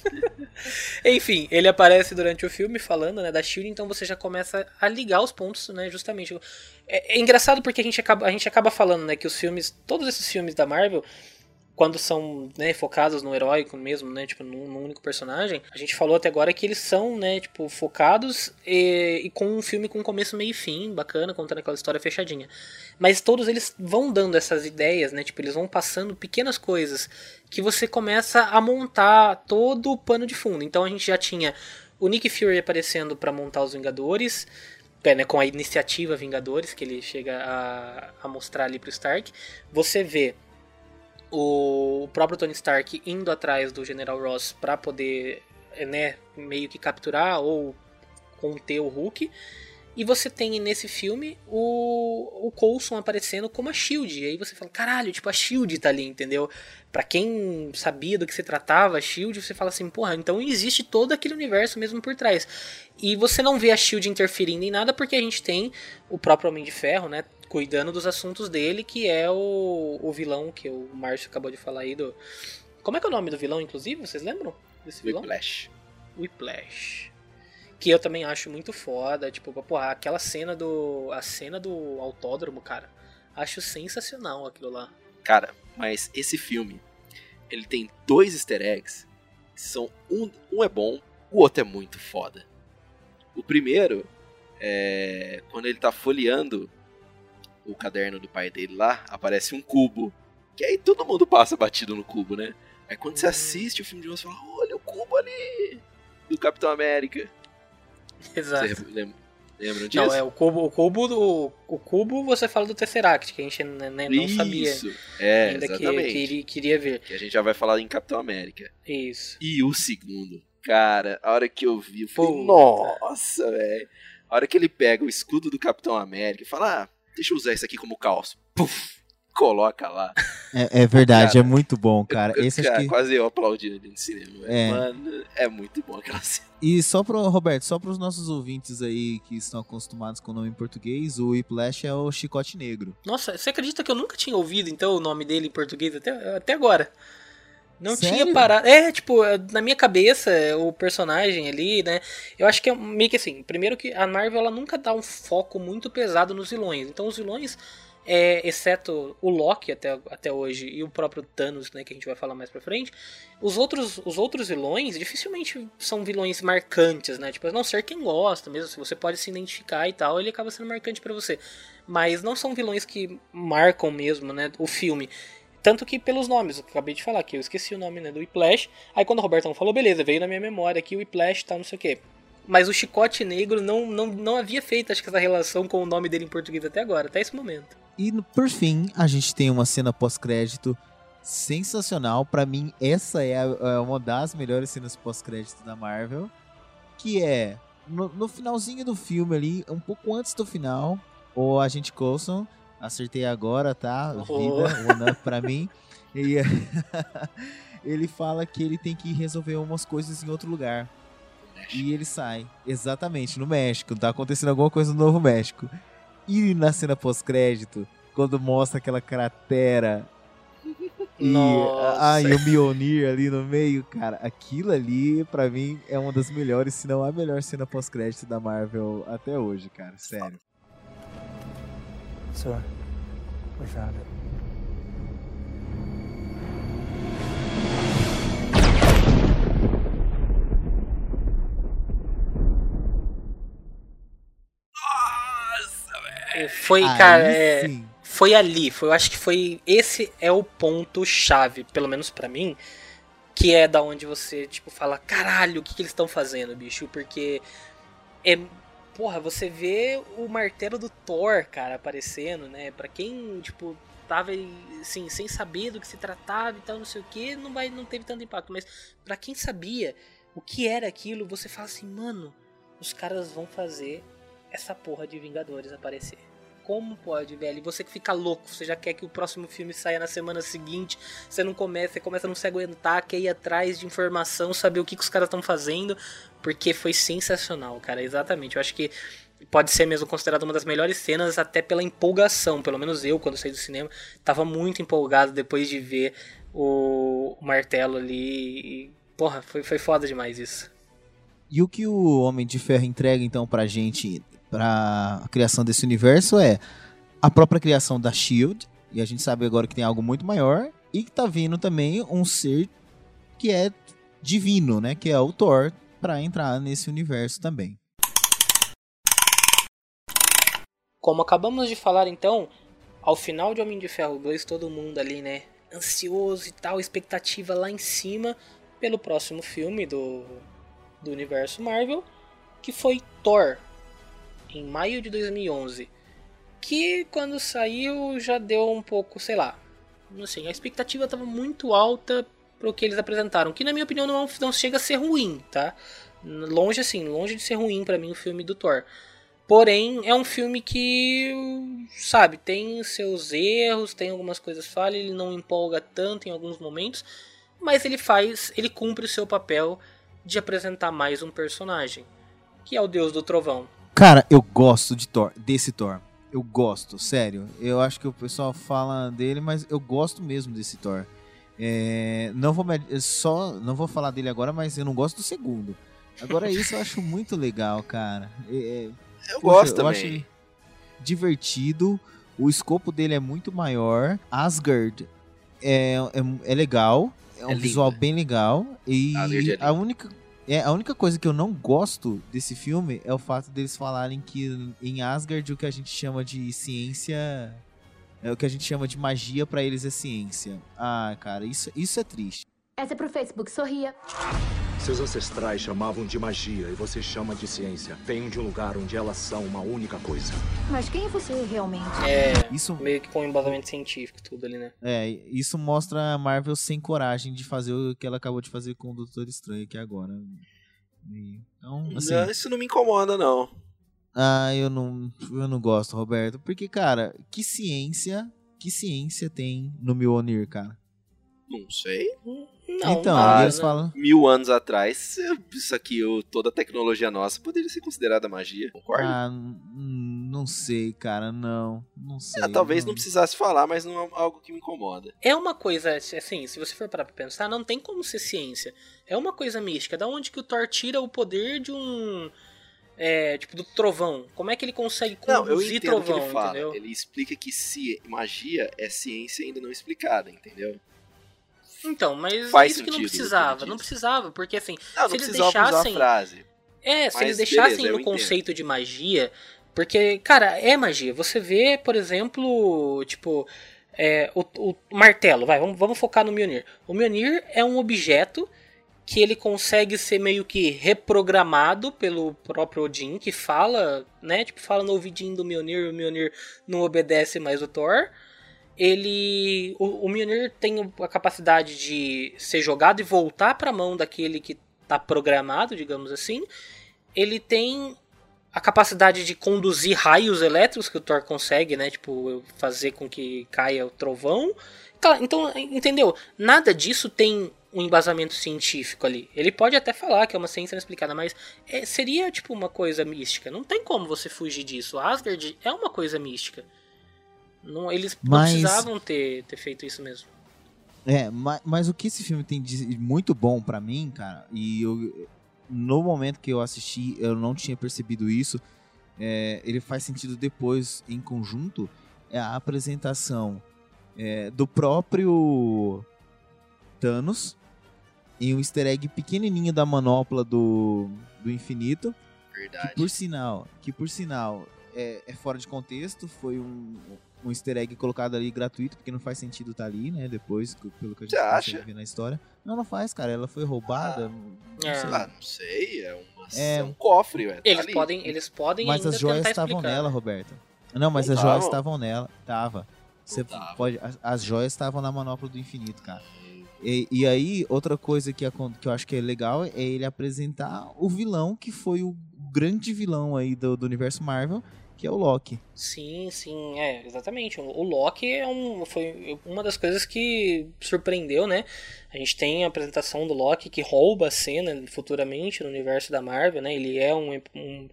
Enfim, ele aparece durante o filme falando, né, da Shield, então você já começa a ligar os pontos, né, justamente. É, é engraçado porque a gente, acaba, a gente acaba falando, né, que os filmes, todos esses filmes da Marvel, quando são, né, focados no heróico mesmo, né, tipo, num, num único personagem, a gente falou até agora que eles são, né, tipo, focados e, e com um filme com começo, meio e fim, bacana, contando aquela história fechadinha. Mas todos eles vão dando essas ideias, né, tipo, eles vão passando pequenas coisas que você começa a montar todo o pano de fundo. Então a gente já tinha o Nick Fury aparecendo para montar os Vingadores, é, né, com a iniciativa Vingadores, que ele chega a, a mostrar ali pro Stark. Você vê o próprio Tony Stark indo atrás do General Ross para poder, é, né, meio que capturar ou conter o Hulk. E você tem nesse filme o, o Coulson aparecendo como a Shield. E aí você fala, caralho, tipo, a Shield tá ali, entendeu? Pra quem sabia do que se tratava, a Shield, você fala assim, porra, então existe todo aquele universo mesmo por trás. E você não vê a Shield interferindo em nada porque a gente tem o próprio Homem de Ferro, né? Cuidando dos assuntos dele, que é o, o vilão que o Márcio acabou de falar aí do. Como é que é o nome do vilão, inclusive? Vocês lembram desse vilão? Whiplash. Whiplash. Que eu também acho muito foda. Tipo, porra, aquela cena do. A cena do autódromo, cara. Acho sensacional aquilo lá. Cara, mas esse filme, ele tem dois easter eggs. São um, um é bom, o outro é muito foda. O primeiro é quando ele tá folheando o caderno do pai dele lá, aparece um cubo. Que aí todo mundo passa batido no cubo, né? Aí quando você assiste o filme de novo, você fala, olha o cubo ali do Capitão América. Exato. Você lembra? Lembram disso? Não, é o cubo, o cubo do. O cubo você fala do Tesseract, que a gente né, não sabia Isso, é, ainda que, exatamente. que iria- queria ver. Que a gente já vai falar em Capitão América. Isso. E o segundo, cara, a hora que eu vi, eu falei, Puta. nossa, velho. A hora que ele pega o escudo do Capitão América e fala, ah, deixa eu usar isso aqui como calço. Puf, coloca lá. É, é verdade, Cara, é muito bom, cara. Eu- Esse acho cara, que... Quase eu aplaudindo ali no cinema. É. Mano, é muito bom aquela cena. E só pro Roberto, só pros nossos ouvintes aí que estão acostumados com o nome em português, o Whiplash é o Chicote Negro. Nossa, você acredita que eu nunca tinha ouvido então o nome dele em português até, até agora? Não Sério? tinha parado. É, tipo, na minha cabeça, o personagem ali, né? Eu acho que é meio que assim. Primeiro que a Marvel ela nunca dá um foco muito pesado nos vilões. Então os vilões, é, exceto o Loki até, até hoje e o próprio Thanos, né? Que a gente vai falar mais pra frente. Os outros, os outros vilões dificilmente são vilões marcantes, né? Tipo, a não ser quem gosta, mesmo se você pode se identificar e tal, ele acaba sendo marcante pra você. Mas não são vilões que marcam mesmo, né? O filme. Tanto que pelos nomes, eu acabei de falar que eu esqueci o nome né, do Whiplash. Aí quando o Robertão falou, beleza, veio na minha memória aqui o Whiplash tal, não sei o quê. Mas o Chicote Negro não, não, não havia feito, acho que, essa relação com o nome dele em português até agora, até esse momento. E por fim, a gente tem uma cena pós-crédito sensacional. Pra mim, essa é, a- é uma das melhores cenas pós-crédito da Marvel. Que é no, no finalzinho do filme ali, um pouco antes do final, o Agente Coulson, acertei agora, tá? Vida, Oh. one up pra mim. E, ele fala que ele tem que resolver umas coisas em outro lugar. E ele sai. Exatamente, no México. Tá acontecendo alguma coisa no Novo México. E na cena pós-crédito, quando mostra aquela cratera e, ah, e o Mjolnir ali no meio, cara, aquilo ali, pra mim, é uma das melhores, se não a melhor cena pós-crédito da Marvel até hoje, cara. Sério. Sir, we found it. Foi, Aí cara, é, foi ali, foi, eu acho que foi esse é o ponto chave, pelo menos pra mim, que é da onde você tipo fala, caralho, o que, que eles estão fazendo, bicho? Porque é porra, você vê o martelo do Thor, cara, aparecendo, né? Pra quem tipo tava assim, sem saber do que se tratava e tal, não sei o que, não vai não teve tanto impacto, mas pra quem sabia o que era aquilo, você fala assim, mano, os caras vão fazer essa porra de Vingadores aparecer. Como pode, velho? Você que fica louco, você já quer que o próximo filme saia na semana seguinte, você não começa, você começa a não se aguentar, quer ir atrás de informação, saber o que, que os caras estão fazendo, porque foi sensacional, cara, exatamente. Eu acho que pode ser mesmo considerado uma das melhores cenas, até pela empolgação, pelo menos eu, quando saí do cinema, tava muito empolgado depois de ver o, o martelo ali. E, porra, foi, foi foda demais isso. E o que o Homem de Ferro entrega então pra gente, pra criação desse universo é a própria criação da Shield, e a gente sabe agora que tem algo muito maior, e que tá vindo também um ser que é divino, né, que é o Thor, pra entrar nesse universo também. Como acabamos de falar então, ao final de Homem de Ferro 2, todo mundo ali, né, ansioso e tal, expectativa lá em cima pelo próximo filme do, do universo Marvel, que foi Thor, em maio de 2011. Que quando saiu já deu um pouco, sei lá, assim, a expectativa estava muito alta pro que eles apresentaram, que na minha opinião não, não chega a ser ruim, tá? Longe assim, longe de ser ruim pra mim o filme do Thor. Porém, é um filme que, sabe, tem seus erros, tem algumas coisas falhas, ele não empolga tanto em alguns momentos, mas ele faz, ele cumpre o seu papel de apresentar mais um personagem, que é o Deus do Trovão. Cara, eu gosto de Thor, desse Thor. Eu gosto, sério. Eu acho que o pessoal fala dele, mas eu gosto mesmo desse Thor. É, não vou só não vou falar dele agora, mas eu não gosto do segundo. Agora isso eu acho muito legal, cara. É, Eu Poxa, gosto eu também. acho divertido. O escopo dele é muito maior. Asgard é, é, é legal. É um É visual linda. bem legal. E é a única, é, a única coisa que eu não gosto desse filme é o fato deles falarem que em Asgard o que a gente chama de ciência. É o que a gente chama de magia pra eles é ciência. Ah, cara, isso, isso é triste. Essa é pro Facebook, sorria. Seus ancestrais chamavam de magia e você chama de ciência. Venho de um lugar onde elas são uma única coisa. Mas quem você realmente É, Isso, meio que com embasamento científico, tudo ali, né? é, isso mostra a Marvel sem coragem de fazer o que ela acabou de fazer com o Doutor Estranho aqui agora. Então, assim, Não, isso não me incomoda, não. ah, eu não, eu não gosto, Roberto, porque cara, que ciência, que ciência tem no Mjolnir, cara? Não sei. Não, então, ah, eles não. falam, Mil anos atrás, isso aqui, toda a tecnologia nossa poderia ser considerada magia. Concorda? ah, não sei, cara, não, não sei. Ah, talvez não precisasse falar, mas não é algo que me incomoda. É uma coisa, assim, se você for parar pra pensar, não tem como ser ciência. É uma coisa mística. Da onde que o Thor tira o poder de um. É, tipo, do trovão? Como é que ele consegue Não, eu conduzir entendo o que trovão, ele fala. entendeu? Ele explica que se magia é ciência ainda não explicada, entendeu? Então, mas Faz isso que não precisava. Não precisava, porque assim, Não, se não eles deixassem. frase. É, se eles deixassem beleza, no entendo. conceito de magia. Porque, cara, é magia. Você vê, por exemplo, tipo. é, o, o martelo, vai, vamos, vamos focar no Mjolnir. O Mjolnir é um objeto que ele consegue ser meio que reprogramado pelo próprio Odin, que fala, né? Tipo, fala no ouvidinho do Mjolnir, o Mjolnir não obedece mais o Thor. Ele. O, o Mjolnir tem a capacidade de ser jogado e voltar para a mão daquele que tá programado, digamos assim. Ele tem a capacidade de conduzir raios elétricos que o Thor consegue, né? Tipo, fazer com que caia o trovão. Então, entendeu? Nada disso tem um embasamento científico ali. Ele pode até falar que é uma ciência inexplicada, mas é- seria tipo uma coisa mística. Não tem como você fugir disso. Asgard é uma coisa mística. Não, eles não Mas- precisavam ter, ter feito isso mesmo. É, mas, mas o que esse filme tem de muito bom pra mim, cara, e eu, no momento que eu assisti, eu não tinha percebido isso, é, ele faz sentido depois, em conjunto, é a apresentação é, do próprio Thanos em um easter egg pequenininho da manopla do, do infinito, que Verdade. por sinal, que por sinal é, é fora de contexto, foi um, um easter egg colocado ali gratuito, porque não faz sentido estar ali, né? Depois, pelo que a gente acha? ver na história. Não, não faz, cara. Ela foi roubada. não- não É. sei. Ah, não sei, é, uma, É. é um cofre, ué. tá Eles ali. podem, eles podem Mas ainda as joias estavam explicar. nela, Roberto. Não, mas Não as joias tavam. estavam nela. Tava. Você tava. pode. As, as joias estavam na manopla do infinito, cara. E, e aí, outra coisa que, que eu acho que é legal é ele apresentar o vilão que foi o grande vilão aí do, do universo Marvel, que é o Loki. Sim, sim, é, exatamente. O Loki é um, foi uma das coisas que surpreendeu, né? A gente tem a apresentação do Loki que rouba a cena futuramente no universo da Marvel, né? Ele é um, um,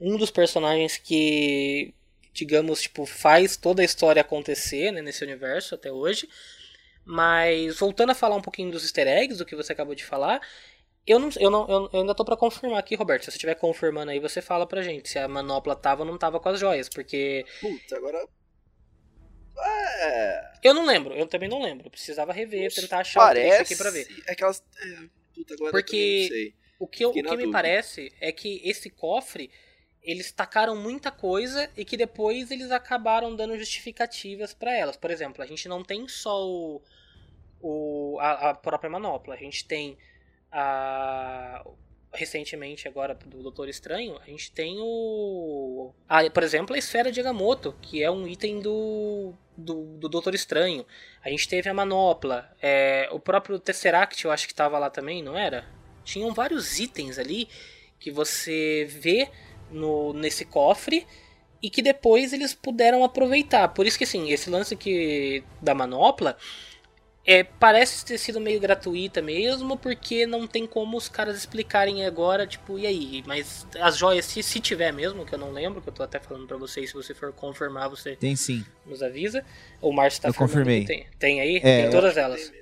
um dos personagens que, digamos, tipo, faz toda a história acontecer né, nesse universo até hoje. Mas voltando a falar um pouquinho dos easter eggs, do que você acabou de falar, eu, não, eu, não, eu, eu ainda tô pra confirmar aqui, Roberto. Se você estiver confirmando aí, você fala pra gente se a manopla tava ou não tava com as joias, porque Putz, agora. É. eu não lembro, eu também não lembro. Eu precisava rever, tentar achar Parece. aqui pra ver. É aquelas. É, puta, agora Porque-. O que, eu- o que me dúvida. parece é que esse cofre, eles tacaram muita coisa e que depois eles acabaram dando justificativas pra elas. Por exemplo, a gente não tem só o, o- a, a própria manopla, a gente tem a recentemente agora do Doutor Estranho, a gente tem o por exemplo, a esfera de Agamotto, que é um item do do, do Doutor Estranho. A gente teve a manopla, é, o próprio Tesseract, eu acho que tava lá também, não era? Tinham vários itens ali que você vê no, nesse cofre e que depois eles puderam aproveitar. Por isso que assim, esse lance que da manopla é, parece ter sido meio gratuita mesmo, porque não tem como os caras explicarem agora, tipo, e aí? Mas as joias, se, se tiver mesmo, que eu não lembro, que eu tô até falando pra vocês, se você for confirmar, você Tem sim. nos avisa. O Márcio tá Eu confirmei. Tem, tem aí? É, tem eu todas elas.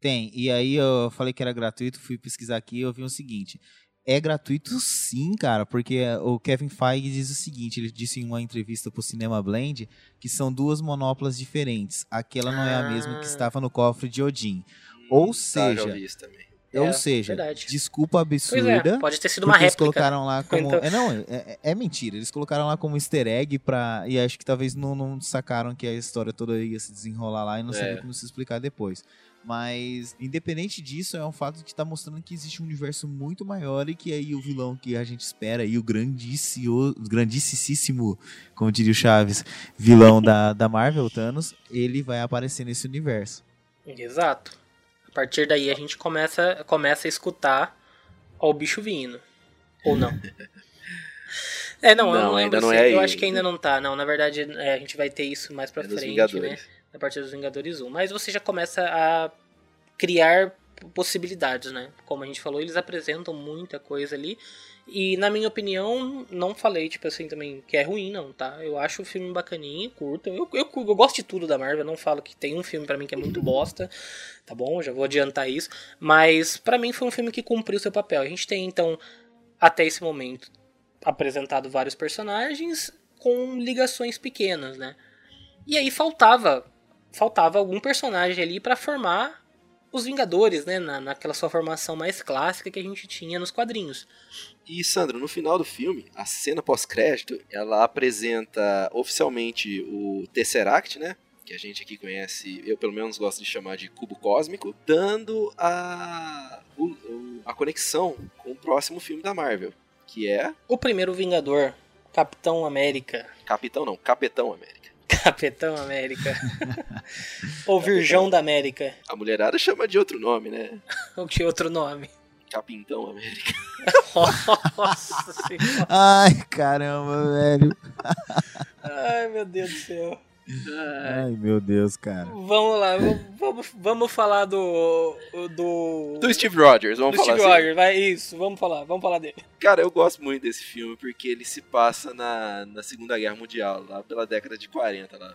Tem. E aí eu falei que era gratuito, fui pesquisar aqui e eu vi o seguinte. É gratuito sim, cara, porque o Kevin Feige diz o seguinte, ele disse em uma entrevista pro Cinema Blend que são duas monoplas diferentes. Aquela não é a mesma que Ah. estava no cofre de Odin. Ou Tá, já seja, ouvi isso também. ou É, seja, verdade. desculpa Pois absurda. é, pode ter sido uma porque eles réplica. colocaram lá como. Então- É, não, é, é- é mentira. Eles colocaram lá como easter egg pra. E acho que talvez não, não sacaram que a história toda ia se desenrolar lá e não É. sabiam como se explicar depois. Mas, independente disso, é um fato que tá mostrando que existe um universo muito maior e que aí o vilão que a gente espera aí, o grandíssimo, como diria o Chaves, vilão da, da Marvel, Thanos, ele vai aparecer nesse universo. Exato. A partir daí a gente começa, começa a escutar ó, o bicho vindo. Ou não. É, não, Não, eu não ainda lembro não se- é Eu aí. acho que ainda não tá. Não, na verdade, é, a gente vai ter isso mais pra É dos frente, Vingadores. né? Na parte dos Vingadores 1. Mas você já começa a criar possibilidades, né? Como a gente falou, eles apresentam muita coisa ali. E na minha opinião, não falei, tipo assim, também que é ruim, não, tá? Eu acho o filme bacaninho, curto. Eu, eu, eu gosto de tudo da Marvel, não falo que tem um filme pra mim que é muito bosta, tá bom? Já vou adiantar isso. Mas pra mim foi um filme que cumpriu seu papel. A gente tem, então, até esse momento, apresentado vários personagens com ligações pequenas, né? E aí faltava faltava algum personagem ali pra formar os Vingadores, né? Na, naquela sua formação mais clássica que a gente tinha nos quadrinhos. E Sandro, no final do filme, a cena pós-crédito, ela apresenta oficialmente o Tesseract, né? Que a gente aqui conhece, eu pelo menos gosto de chamar de cubo cósmico, dando a, a conexão com o próximo filme da Marvel, que é O primeiro Vingador, Capitão América. Capitão não, Capetão América. Capitão América. Ou Virgão da América. A mulherada chama de outro nome, né? Ou que outro nome? Capintão América. Nossa senhora. Ai, caramba, velho. Ai, meu Deus do céu. Ai, meu Deus, cara. Vamos lá, vamos, vamos, falar do. Do. Do Steve Rogers, vamos do falar Steve assim. Rogers, vai, isso, vamos falar, vamos falar dele. Cara, eu gosto muito desse filme porque ele se passa na, na Segunda Guerra Mundial, lá pela década de 40, lá.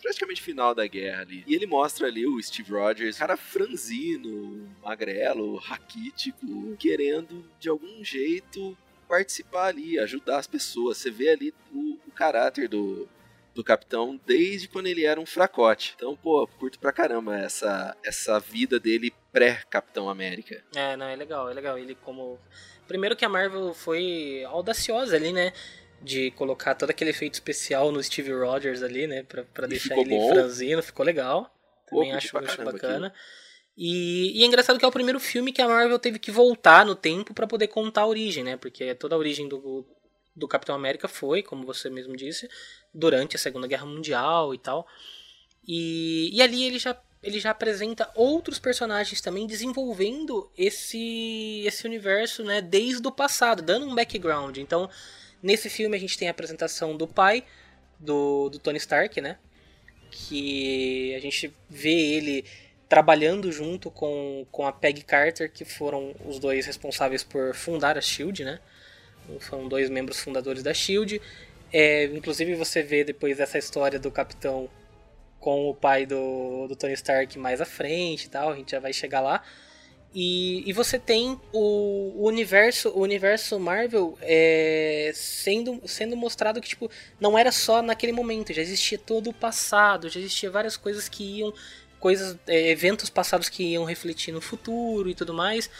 Praticamente final da guerra ali. E ele mostra ali o Steve Rogers, cara franzino, magrelo, raquítico, querendo de algum jeito participar ali, ajudar as pessoas. Você vê ali o, o caráter do, do capitão desde quando ele era um fracote. Então, pô, curto pra caramba essa, essa vida dele pré-Capitão América. É, não, é legal, é legal. Ele como. Primeiro que a Marvel foi audaciosa ali, né? De colocar todo aquele efeito especial no Steve Rogers ali, né? Pra, pra deixar ele bom. franzino, ficou legal. Pô, Também curti acho, acho bacana. E, e é engraçado que é o primeiro filme que a Marvel teve que voltar no tempo pra poder contar a origem, né? Porque toda a origem do, do Capitão América foi, como você mesmo disse, durante a Segunda Guerra Mundial e tal. E, e ali ele já, ele já apresenta outros personagens também desenvolvendo esse, esse universo né, desde o passado, dando um background. Então, nesse filme a gente tem a apresentação do pai do, do Tony Stark, né? Que a gente vê ele trabalhando junto com, com a Peggy Carter, que foram os dois responsáveis por fundar a SHIELD, né? Foram dois membros fundadores da SHIELD. É, inclusive você vê depois essa história do Capitão com o pai do, do Tony Stark mais à frente e tal, a gente já vai chegar lá. E, e você tem o, o universo o universo Marvel é, sendo, sendo mostrado que tipo, não era só naquele momento, já existia todo o passado, já existia várias coisas que iam. coisas é, eventos passados que iam refletir no futuro e tudo mais.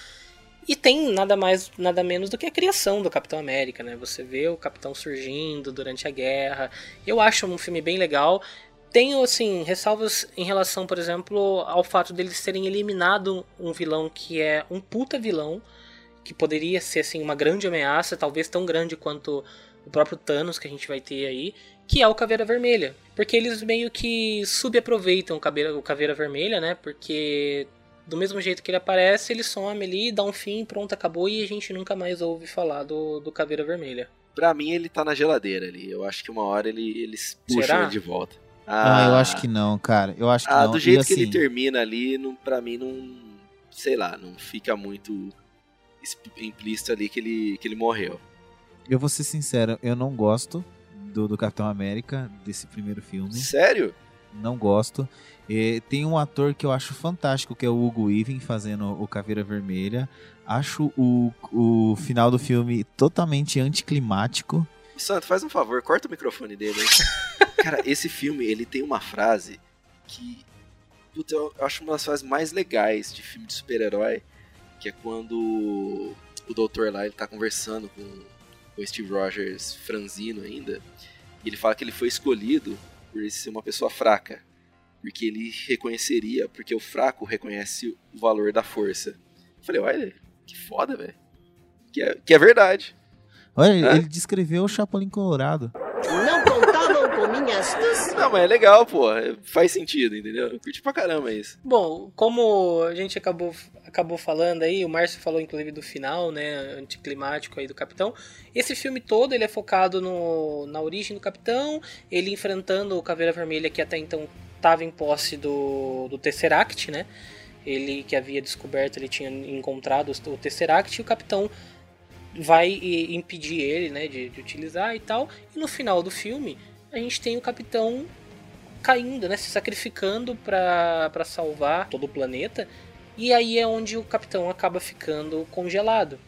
E tem nada mais, nada menos do que a criação do Capitão América, né? Você vê o Capitão surgindo durante a guerra. Eu acho um filme bem legal. Tenho, assim, ressalvas em relação, por exemplo, ao fato deles terem eliminado um vilão que é um puta vilão, que poderia ser, assim, uma grande ameaça, talvez tão grande quanto o próprio Thanos que a gente vai ter aí, que é o Caveira Vermelha. Porque eles meio que subaproveitam o Caveira, o Caveira Vermelha, né? Porque do mesmo jeito que ele aparece, ele some ali, dá um fim, pronto, acabou, e a gente nunca mais ouve falar do, do Caveira Vermelha. Pra mim, ele tá na geladeira ali. Eu acho que uma hora ele, eles puxam Será? ele de volta. Ah, eu acho que não, cara. Eu acho que ah, não. do E jeito que ele assim, termina ali, não, pra mim não. Sei lá, não fica muito implícito ali que ele, que ele morreu. Eu vou ser sincero, eu não gosto do, do Capitão América, desse primeiro filme. Sério? Não gosto. E tem um ator que eu acho fantástico, que é o Hugo Weaving, fazendo o Caveira Vermelha. Acho o, o final do filme totalmente anticlimático. Santo, faz um favor, corta o microfone dele. hein? Cara, esse filme, ele tem uma frase que. Puta, eu acho uma das frases mais legais de filme de super-herói. Que é quando o doutor lá ele tá conversando com, o Steve Rogers franzino ainda. E ele fala que ele foi escolhido por ele ser uma pessoa fraca. Porque ele reconheceria, porque o fraco reconhece o valor da força. Eu falei, olha, que foda, velho. Que é, que é verdade. Olha, Hã? ele descreveu o Chapolin Colorado. Não contavam com minhas Não, mas é legal, pô. Faz sentido, entendeu? Eu curti pra caramba isso. Bom, como a gente acabou, acabou falando aí, o Márcio falou inclusive do final, né, anticlimático aí do Capitão. Esse filme todo ele é focado no, na origem do Capitão, ele enfrentando o Caveira Vermelha que até então estava em posse do, do Tesseract, né? Ele que havia descoberto, ele tinha encontrado o Tesseract e o Capitão vai impedir ele, né, de, de utilizar e tal. E no final do filme, a gente tem o Capitão caindo, né, se sacrificando pra salvar todo o planeta. E aí é onde o Capitão acaba ficando congelado.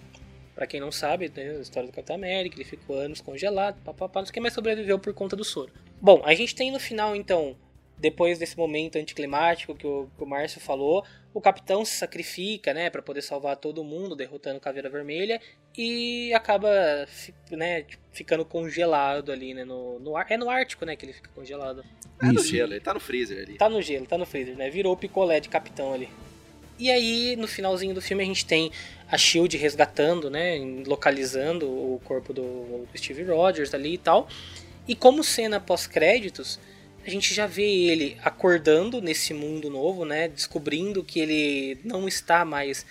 Pra quem não sabe, né, a história do Capitão América, ele ficou anos congelado, papapá, não sei o que, mas sobreviveu por conta do soro. Bom, a gente tem no final, então, depois desse momento anticlimático que o, que o Márcio falou, o Capitão se sacrifica, né, para poder salvar todo mundo, derrotando Caveira Vermelha, e acaba, né, tipo, ficando congelado ali, né, no, no ar. É no Ártico, né, que ele fica congelado. É no gelo, ele tá no freezer ali. Tá no gelo, tá no freezer, né? Virou o picolé de capitão ali. E aí, no finalzinho do filme, a gente tem a Shield resgatando, né? Localizando o corpo do Steve Rogers ali e tal. E como cena pós-créditos, a gente já vê ele acordando nesse mundo novo, né? Descobrindo que ele não está mais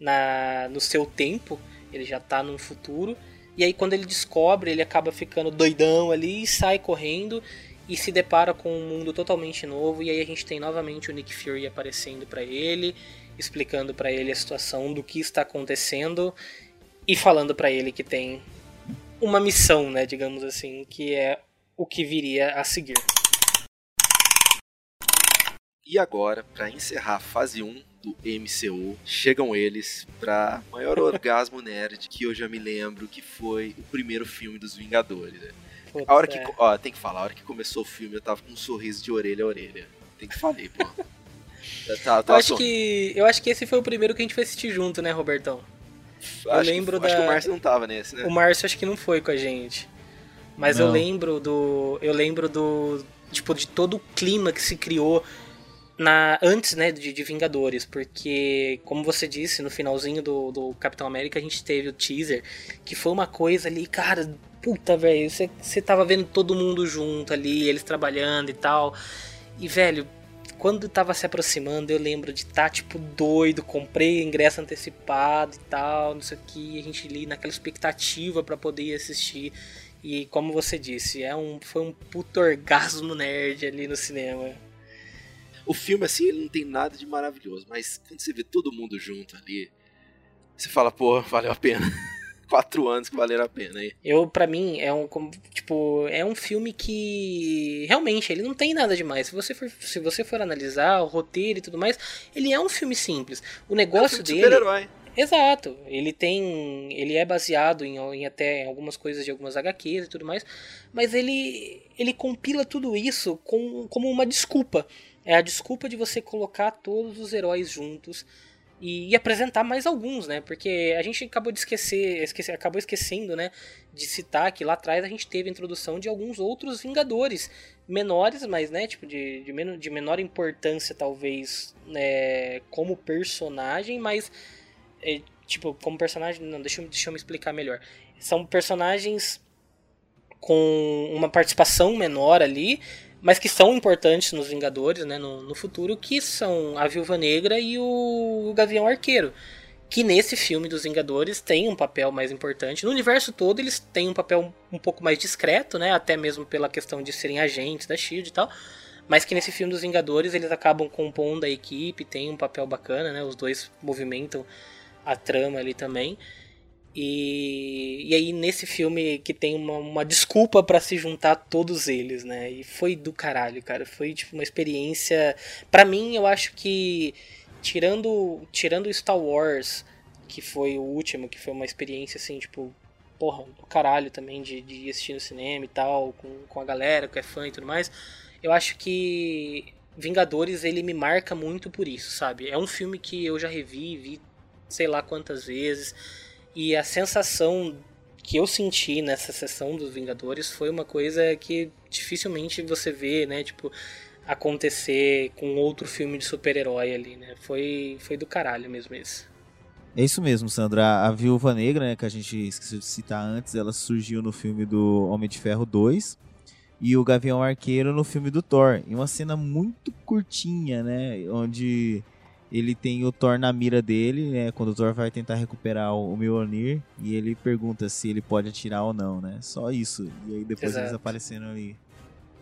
na, no seu tempo, ele já tá num futuro. E aí, quando ele descobre, ele acaba ficando doidão ali e sai correndo e se depara com um mundo totalmente novo e aí a gente tem novamente o Nick Fury aparecendo pra ele, explicando pra ele a situação do que está acontecendo e falando pra ele que tem uma missão, né, digamos assim, que é o que viria a seguir. E agora, pra encerrar a fase 1 do MCU, chegam eles pra maior orgasmo nerd que eu já me lembro que foi o primeiro filme dos Vingadores. né? A hora que, É. ó, tem que falar, a hora que começou o filme eu tava com um sorriso de orelha a orelha. Tem que falar, pô. Eu tava, Eu tava acho que eu acho que esse foi o primeiro que a gente foi assistir junto, né, Robertão? eu Acho que- lembro Acho que da- o Márcio não tava nesse, né? O Márcio acho que não foi com a gente. Mas eu Não. lembro do. Eu lembro do. Tipo, de todo o clima que se criou na antes, né, de, de Vingadores. Porque, como você disse, no finalzinho do, do Capitão América a gente teve o teaser. Que foi uma coisa ali, cara. Puta, velho. Você, tava vendo todo mundo junto ali, eles trabalhando e tal. E, velho, quando tava se aproximando, eu lembro de estar, tipo, doido, comprei ingresso antecipado e tal, não sei o que, a gente ali naquela expectativa pra poder ir assistir. E como você disse, é um, foi um puto orgasmo nerd ali no cinema. O filme, assim, ele não tem nada de maravilhoso, mas quando você vê todo mundo junto ali, você fala, pô, valeu a pena. Quatro anos que valeram a pena aí. Eu, pra mim, é um, tipo, é um filme que realmente ele não tem nada demais. Se você for, se você for analisar o roteiro e tudo mais, ele é um filme simples. O É um negócio filme de dele super-herói. Exato. Ele tem. Ele é baseado em, em até algumas coisas de algumas HQs e tudo mais. Mas ele. ele compila tudo isso com, como uma desculpa. É a desculpa de você colocar todos os heróis juntos e, e apresentar mais alguns, né? Porque a gente acabou de esquecer, esquecer, acabou esquecendo, né? De citar que lá atrás a gente teve a introdução de alguns outros Vingadores menores, mas né, tipo de, de, men de menor importância talvez, né, como personagem, mas é, tipo, como personagem. Não, deixa, deixa eu me explicar melhor. São personagens com uma participação menor ali, mas que são importantes nos Vingadores, né, no, no futuro, que são a Viúva Negra e o, o Gavião Arqueiro. Que nesse filme dos Vingadores tem um papel mais importante. No universo todo eles têm um papel um pouco mais discreto, né? Até mesmo pela questão de serem agentes da SHIELD e tal. Mas que nesse filme dos Vingadores eles acabam compondo a equipe, tem um papel bacana, né? Os dois movimentam a trama ali também. E, e aí nesse filme que tem uma, uma desculpa pra se juntar todos eles, né? E foi do caralho, cara. Foi tipo uma experiência. Pra mim, eu acho que tirando tirando Star Wars, que foi o último, que foi uma experiência assim, tipo, porra, do caralho também de, de ir assistir no cinema e tal, com, com a galera que é fã e tudo mais. Eu acho que Vingadores ele me marca muito por isso, sabe? É um filme que eu já revi, vi sei lá quantas vezes. E a sensação que eu senti nessa sessão dos Vingadores foi uma coisa que dificilmente você vê, né? Tipo, acontecer com outro filme de super-herói ali, né? Foi, foi do caralho mesmo isso. É isso mesmo, Sandra. A Viúva Negra, né, que a gente esqueceu de citar antes, ela surgiu no filme do Homem de Ferro 2 e o Gavião Arqueiro no filme do Thor. Em uma cena muito curtinha, né, onde ele tem o Thor na mira dele, né, quando o Thor vai tentar recuperar o Mjolnir e ele pergunta se ele pode atirar ou não, né? Só isso. E aí depois Exato. eles aparecendo ali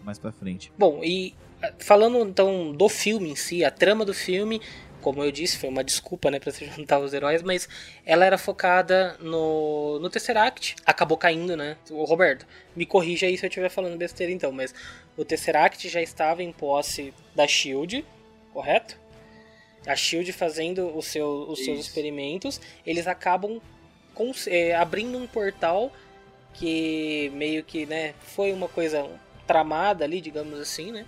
mais pra frente. Bom, e ah, falando então do filme em si, a trama do filme, como eu disse, foi uma desculpa, né, para se juntar os heróis, mas ela era focada no, no Tesseract, acabou caindo, né? O Roberto, me corrija aí se eu estiver falando besteira então, mas o Tesseract já estava em posse da Shield, correto? A Shield fazendo o seu, os seus Isso. experimentos, eles acabam é, abrindo um portal que meio que, né, foi uma coisa tramada ali, digamos assim, né?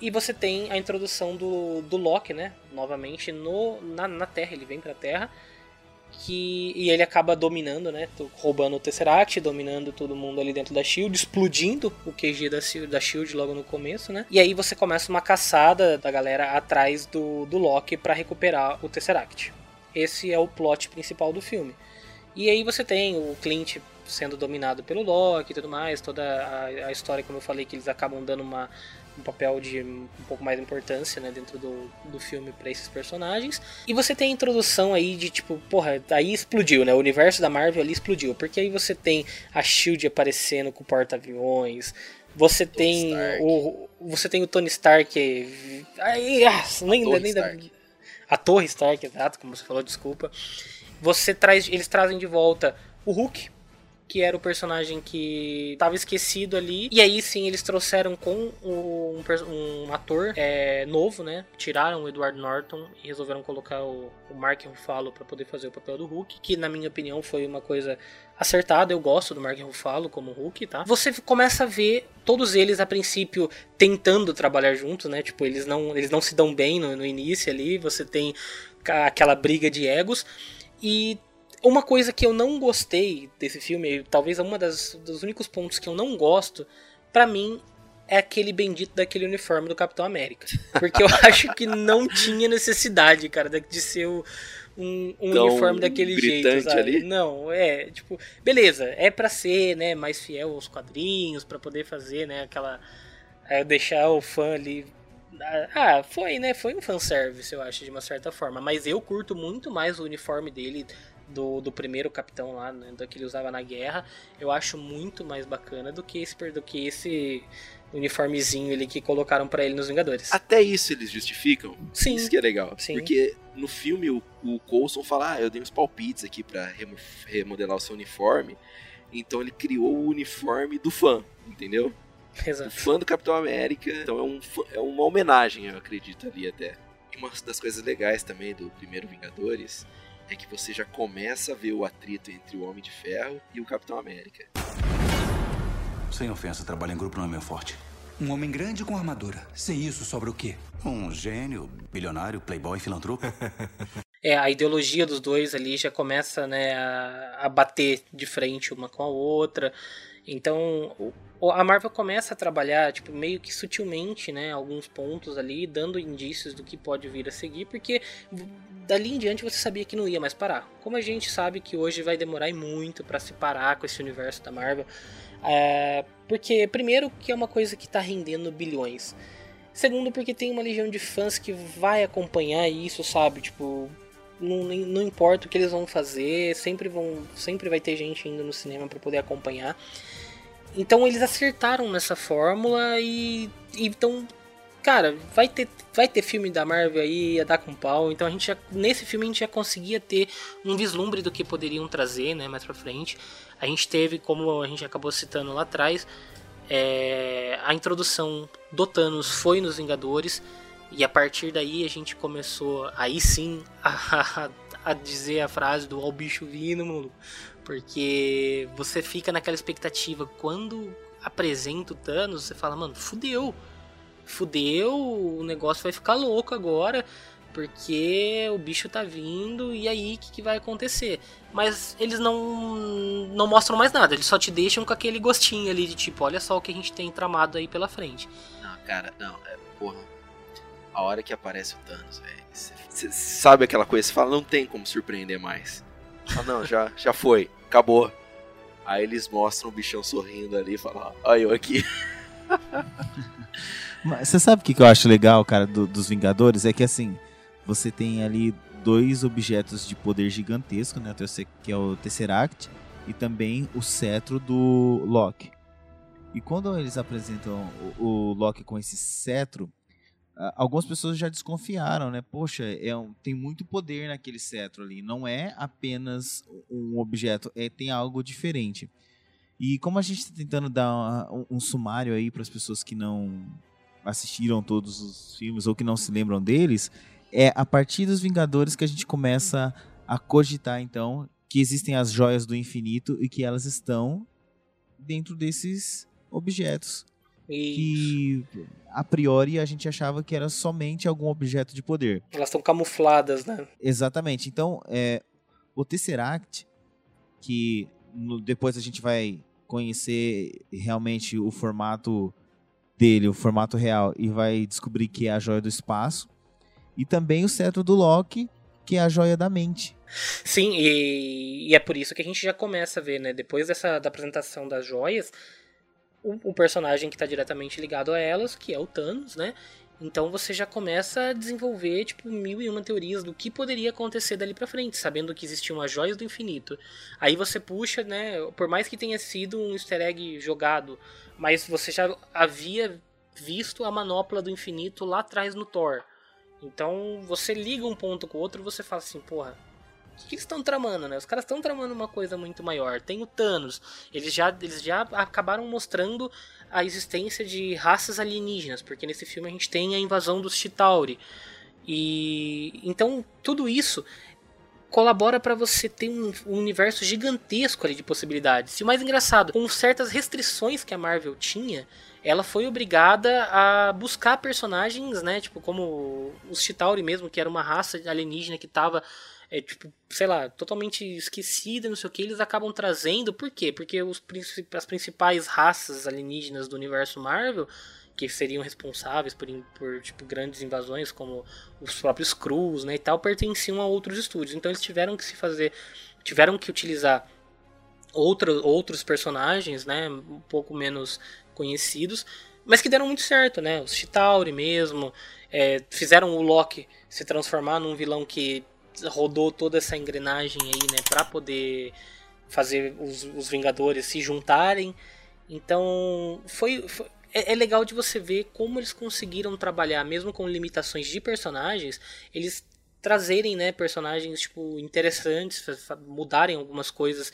E você tem a introdução do, do Loki, né? Novamente no, na, na Terra, ele vem pra Terra. Que, e ele acaba dominando, né? Roubando o Tesseract, dominando todo mundo ali dentro da Shield, explodindo o QG da, da Shield logo no começo, né? E aí você começa uma caçada da galera atrás do, do Loki pra recuperar o Tesseract. Esse é o plot principal do filme. E aí você tem o Clint sendo dominado pelo Loki e tudo mais, toda a, a história, como eu falei, que eles acabam dando uma, um papel de um pouco mais importância né, dentro do, do filme para esses personagens. E você tem a introdução aí de tipo, porra, aí explodiu, né? O universo da Marvel ali explodiu. Porque aí você tem a Shield aparecendo com o porta-aviões. Você tem Stark. o você tem o Tony Stark. Aí, ah, nem, Torre nem Stark. a Torre Stark, exato, como você falou, desculpa. Você traz, eles trazem de volta o Hulk, que era o personagem que estava esquecido ali. E aí sim eles trouxeram com um, um ator é, novo, né? Tiraram o Edward Norton e resolveram colocar o, o Mark Ruffalo para poder fazer o papel do Hulk, que na minha opinião foi uma coisa acertada. Eu gosto do Mark Ruffalo como Hulk, tá? Você começa a ver todos eles a princípio tentando trabalhar juntos, né? Tipo, eles não, eles não se dão bem no, no início ali. Você tem aquela briga de egos. E uma coisa que eu não gostei desse filme, talvez uma das dos únicos pontos que eu não gosto, pra mim é aquele bendito daquele uniforme do Capitão América. Porque eu acho que não tinha necessidade, cara, de- ser o- um, um uniforme daquele jeito, sabe? ali? Não, é, tipo, beleza, é pra ser, né, mais fiel aos quadrinhos, pra poder fazer, né, aquela é, deixar o fã ali ah, foi, né? Foi um fanservice, eu acho, de uma certa forma. Mas eu curto muito mais o uniforme dele do, do primeiro capitão lá, né, do que ele usava na guerra. Eu acho muito mais bacana do que esse, do que esse uniformezinho ali que colocaram pra ele nos Vingadores. Até isso eles justificam. Sim. Isso que é legal. Sim. Porque no filme o, o Coulson fala: Ah, eu dei uns palpites aqui remo- remodelar o seu uniforme. Então ele criou o uniforme do fã, entendeu? O Exato. fã do Capitão América. Então é, um, é uma homenagem, eu acredito, ali até. E uma das coisas legais também do primeiro Vingadores é que você já começa a ver o atrito entre o Homem de Ferro e o Capitão América. Sem ofensa, trabalho em grupo não é meu forte. Um homem grande com armadura. Sem isso, sobra o quê? Um gênio, bilionário, playboy, filantropo. É, a ideologia dos dois ali já começa né, a, a bater de frente uma com a outra. Então a Marvel começa a trabalhar tipo, meio que sutilmente né, alguns pontos ali, dando indícios do que pode vir a seguir, porque dali em diante você sabia que não ia mais parar. Como a gente sabe que hoje vai demorar muito para se parar com esse universo da Marvel. É, porque, primeiro, que é uma coisa que está rendendo bilhões. Segundo, porque tem uma legião de fãs que vai acompanhar isso, sabe? Tipo, não, não importa o que eles vão fazer, sempre vão, sempre vai ter gente indo no cinema para poder acompanhar. Então eles acertaram nessa fórmula e então, cara, vai ter vai ter filme da Marvel aí a dar com pau. Então a gente já, nesse filme a gente já conseguia ter um vislumbre do que poderiam trazer, né, mais para frente. A gente teve, como a gente acabou citando lá atrás, é, a introdução do Thanos foi nos Vingadores. E a partir daí a gente começou, aí sim, a, a dizer a frase do Ó bicho vindo, maluco. Porque você fica naquela expectativa. Quando apresenta o Thanos, você fala, mano, fudeu. Fudeu, o negócio vai ficar louco agora. Porque o bicho tá vindo e aí o que, que vai acontecer? Mas eles não, não mostram mais nada, eles só te deixam com aquele gostinho ali de tipo, olha só o que a gente tem tramado aí pela frente. Ah, Cara, não, é, porra. A hora que aparece o Thanos, velho. Você sabe aquela coisa, você fala, não tem como surpreender mais. Ah, não, já, já foi, acabou. Aí eles mostram o bichão sorrindo ali e falam, olha eu aqui. Você sabe o que, que eu acho legal, cara, do, dos Vingadores? É que assim, você tem ali dois objetos de poder gigantesco, né? Que é o Tesseract e também o cetro do Loki. E quando eles apresentam o, o Loki com esse cetro, algumas pessoas já desconfiaram, né? Poxa, é um, tem muito poder naquele cetro ali. Não é apenas um objeto, é tem algo diferente. E como a gente está tentando dar um, um sumário aí para as pessoas que não assistiram todos os filmes ou que não se lembram deles, é a partir dos Vingadores que a gente começa a cogitar então que existem as joias do infinito e que elas estão dentro desses objetos. Que a priori a gente achava que era somente algum objeto de poder. Elas estão camufladas, né? Exatamente. Então, é, o Tesseract, que no, depois a gente vai conhecer realmente o formato dele, o formato real, e vai descobrir que é a joia do espaço. E também o cetro do Loki, que é a joia da mente. Sim, e, e, é por isso que a gente já começa a ver, né? Depois dessa da apresentação das joias, o, personagem que está diretamente ligado a elas, que é o Thanos, né? Então você já começa a desenvolver tipo mil e uma teorias do que poderia acontecer dali para frente, sabendo que existiam as joias do infinito. Aí você puxa, né? Por mais que tenha sido um Easter egg jogado, mas você já havia visto a manopla do infinito lá atrás no Thor. Então você liga um ponto com o outro, você fala assim, porra, o que eles estão tramando, né? Os caras estão tramando uma coisa muito maior. Tem o Thanos. Eles já, eles já acabaram mostrando a existência de raças alienígenas, porque nesse filme a gente tem a invasão dos Chitauri. E então tudo isso colabora para você ter um, universo gigantesco ali de possibilidades. E o mais engraçado, com certas restrições que a Marvel tinha, ela foi obrigada a buscar personagens, né, tipo como os Chitauri mesmo, que era uma raça alienígena que estava é tipo, sei lá, totalmente esquecida, não sei o que, eles acabam trazendo. Por quê? Porque os, as principais raças alienígenas do universo Marvel, que seriam responsáveis por, por tipo, grandes invasões, como os próprios Cruz, né, e tal, pertenciam a outros estúdios. Então eles tiveram que se fazer, tiveram que utilizar outra, outros personagens, né, um pouco menos conhecidos, mas que deram muito certo, né? Os Chitauri mesmo, é, fizeram o Loki se transformar num vilão que rodou toda essa engrenagem aí, né, para poder fazer os, os, Vingadores se juntarem. Então, foi, foi é, é, legal de você ver como eles conseguiram trabalhar, mesmo com limitações de personagens, eles trazerem, né, personagens tipo interessantes, mudarem algumas coisas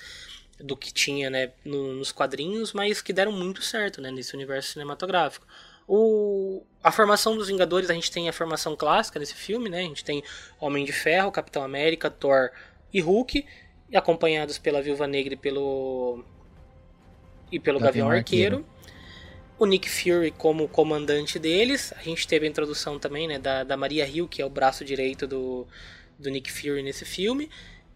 do que tinha, né, no, nos quadrinhos, mas que deram muito certo, né, nesse universo cinematográfico. O, a formação dos Vingadores, a gente tem a formação clássica desse filme, né? A gente tem Homem de Ferro, Capitão América, Thor e Hulk, acompanhados pela Viúva Negra e pelo e pelo Gavião. Arqueiro. O Nick Fury como comandante deles. A gente teve a introdução também, né, da, da Maria Hill, que é o braço direito do, do Nick Fury nesse filme.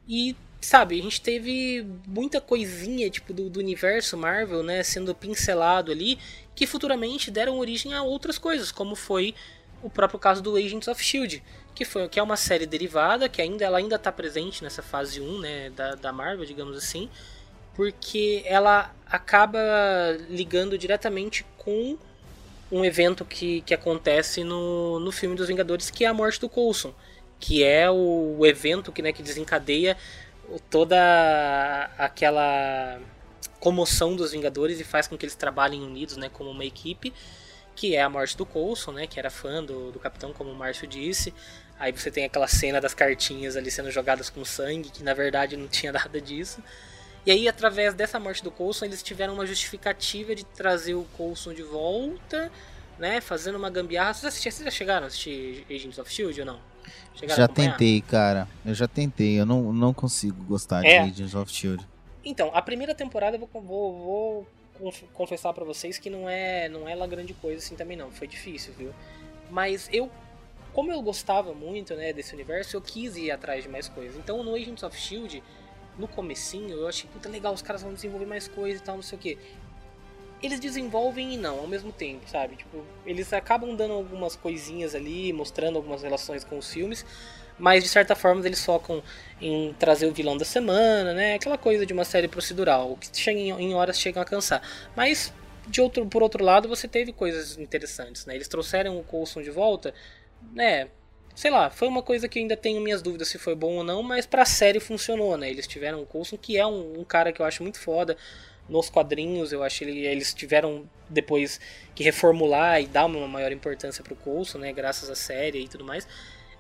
E sabe, a gente teve muita coisinha tipo do, do, universo Marvel, né, sendo pincelado ali, que futuramente deram origem a outras coisas, como foi o próprio caso do Agents of Shield, que foi que é uma série derivada que ainda ela ainda está presente nessa fase 1, né, da, da Marvel, digamos assim, porque ela acaba ligando diretamente com um evento que, que acontece no, no filme dos Vingadores, que é a morte do Coulson, que é o, o evento que, né, que desencadeia toda aquela comoção dos Vingadores e faz com que eles trabalhem unidos, né, como uma equipe, que é a morte do Coulson, né, que era fã do, do Capitão, como o Márcio disse. Aí você tem aquela cena das cartinhas ali sendo jogadas com sangue, que na verdade não tinha nada disso. E aí, através dessa morte do Coulson, eles tiveram uma justificativa de trazer o Coulson de volta, né, fazendo uma gambiarra. Vocês, assistiram, vocês já chegaram a assistir Agents of S.H.I.E.L.D. ou não? Chegaram já tentei, cara. Eu já tentei. Eu não, não consigo gostar é. de Agents of Shield. Então, a primeira temporada eu vou, vou, confessar para vocês que não é, não é lá grande coisa assim também não. Foi difícil, viu? Mas eu, como eu gostava muito, né, desse universo, eu quis ir atrás de mais coisas. Então, no Agents of Shield, no comecinho, eu achei puta legal, os caras vão desenvolver mais coisa e tal, não sei o que. eles desenvolvem e não ao mesmo tempo, sabe? Tipo, eles acabam dando algumas coisinhas ali, mostrando algumas relações com os filmes, mas de certa forma eles focam em trazer o vilão da semana, né? Aquela coisa de uma série procedural, que chega em, em horas chegam a cansar. Mas de outro, por outro lado, você teve coisas interessantes, né? Eles trouxeram o Coulson de volta, né? Sei lá, foi uma coisa que ainda tenho minhas dúvidas se foi bom ou não, mas pra série funcionou, né? Eles tiveram o Coulson, que é um, um cara que eu acho muito foda nos quadrinhos, eu acho que eles tiveram depois que reformular e dar uma maior importância pro Coulson, né? Graças à série e tudo mais.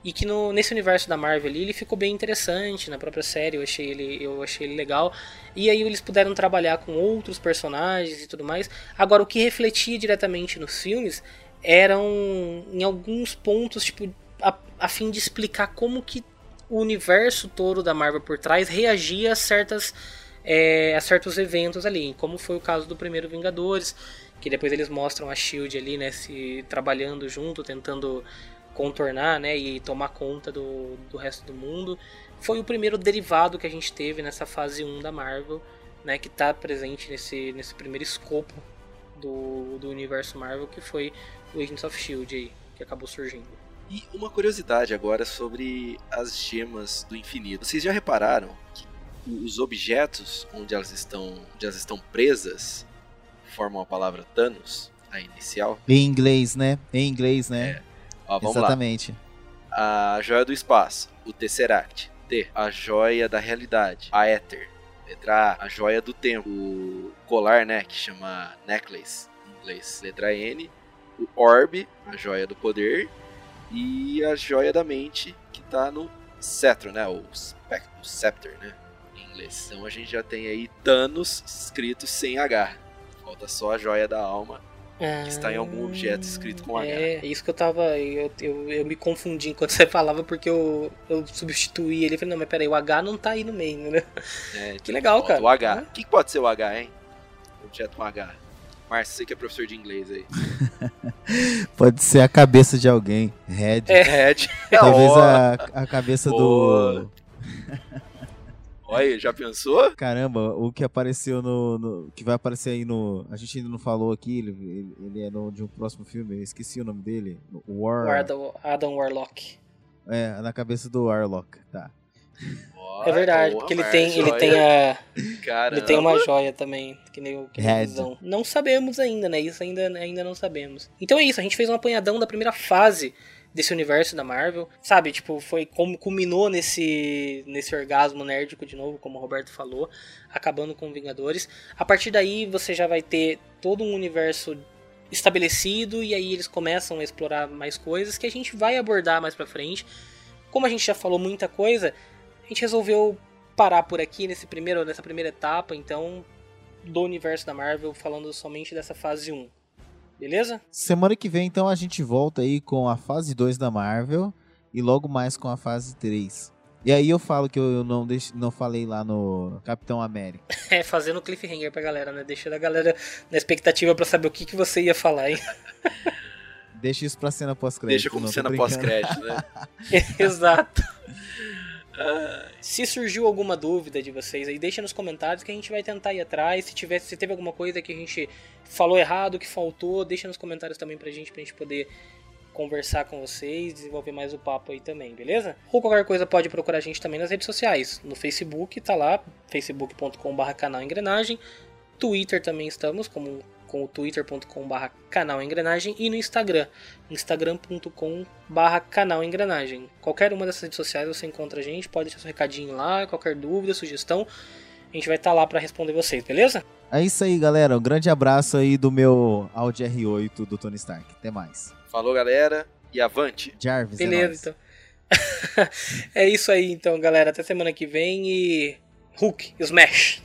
E que no, nesse universo da Marvel ali, ele ficou bem interessante na própria série, eu achei, ele, eu achei ele legal. E aí eles puderam trabalhar com outros personagens e tudo mais. Agora, o que refletia diretamente nos filmes eram, em alguns pontos, tipo, a, a fim de explicar como que o universo todo da Marvel por trás reagia a certas é, a certos eventos ali, como foi o caso do primeiro Vingadores, que depois eles mostram a Shield ali, né, se trabalhando junto, tentando contornar, né, e tomar conta do, do resto do mundo. Foi o primeiro derivado que a gente teve nessa fase 1 da Marvel, né, que está presente nesse, nesse primeiro escopo do, do universo Marvel, que foi o Agents of Shield aí, que acabou surgindo. E uma curiosidade agora sobre as gemas do infinito. Vocês já repararam que os objetos onde elas estão, onde elas estão presas formam a palavra Thanos, a inicial? Em inglês, né? Em inglês, né? É. Ó, vamos Exatamente. Lá. A joia do espaço, o Tesseract. T. A joia da realidade, a Ether. Letra A. A joia do tempo, o colar, né? Que chama necklace em inglês. Letra N. O Orb, a joia do poder. E a joia da mente, que tá no cetro, né? O, o scepter, né? Em inglês. Então a gente já tem aí Thanos escrito sem H. Falta só a joia da alma que está em algum objeto escrito com H. É, isso que eu tava. Eu, eu, eu me confundi enquanto você falava, porque eu, eu substituí ele. Falei, não, mas peraí, o H não tá aí no meio, né? É, que legal, cara. O H. O que, que pode ser o H, hein? Objeto com H. Márcio, você que é professor de inglês aí. Pode ser a cabeça de alguém. Head. É, head. Talvez a, a cabeça do. Olha, já pensou? Caramba, o que apareceu no, no, que vai aparecer aí no. A gente ainda não falou aqui, ele, ele, ele é no, de um próximo filme, eu esqueci o nome dele. War. O Adam, Adam Warlock. É, na cabeça do Warlock, tá. Oh, é verdade, porque ele tem, ele tem a. Caramba. Ele tem uma joia também, que nem o que. Não sabemos ainda, né? Isso ainda, ainda não sabemos. Então é isso, a gente fez um apanhadão da primeira fase desse universo da Marvel, sabe? Tipo, foi como culminou nesse nesse orgasmo nerdico de novo, como o Roberto falou, acabando com Vingadores. A partir daí você já vai ter todo um universo estabelecido e aí eles começam a explorar mais coisas que a gente vai abordar mais para frente. Como a gente já falou muita coisa, a gente resolveu parar por aqui nesse primeiro nessa primeira etapa, então do universo da Marvel, falando somente dessa fase 1. Beleza? Semana que vem, então, a gente volta aí com a fase 2 da Marvel e logo mais com a fase 3. E aí eu falo que eu não, deix... não falei lá no Capitão América. É, fazendo cliffhanger pra galera, né? Deixando a galera na expectativa para saber o que, que você ia falar, hein? Deixa isso pra cena pós-crédito. Deixa como cena pós-crédito, né? Exato. Se surgiu alguma dúvida de vocês aí, deixa nos comentários que a gente vai tentar ir atrás. Se, tiver, se teve alguma coisa que a gente falou errado, que faltou, deixa nos comentários também pra gente, pra gente poder conversar com vocês, desenvolver mais o papo aí também, beleza? Ou qualquer coisa pode procurar a gente também nas redes sociais. No Facebook, tá lá, facebook.com.br canal engrenagem. Twitter também estamos, como com o twitter.com/barra canal engrenagem e no Instagram, instagram.com/barra canal engrenagem. Qualquer uma dessas redes sociais você encontra a gente, pode deixar seu recadinho lá, qualquer dúvida, sugestão, a gente vai estar tá lá para responder vocês, beleza? É isso aí, galera. Um grande abraço aí do meu Audi R8 do Tony Stark. Até mais. Falou, galera, e avante. Jarvis, beleza, é então. é isso aí, então, galera. Até semana que vem e Hulk, Smash.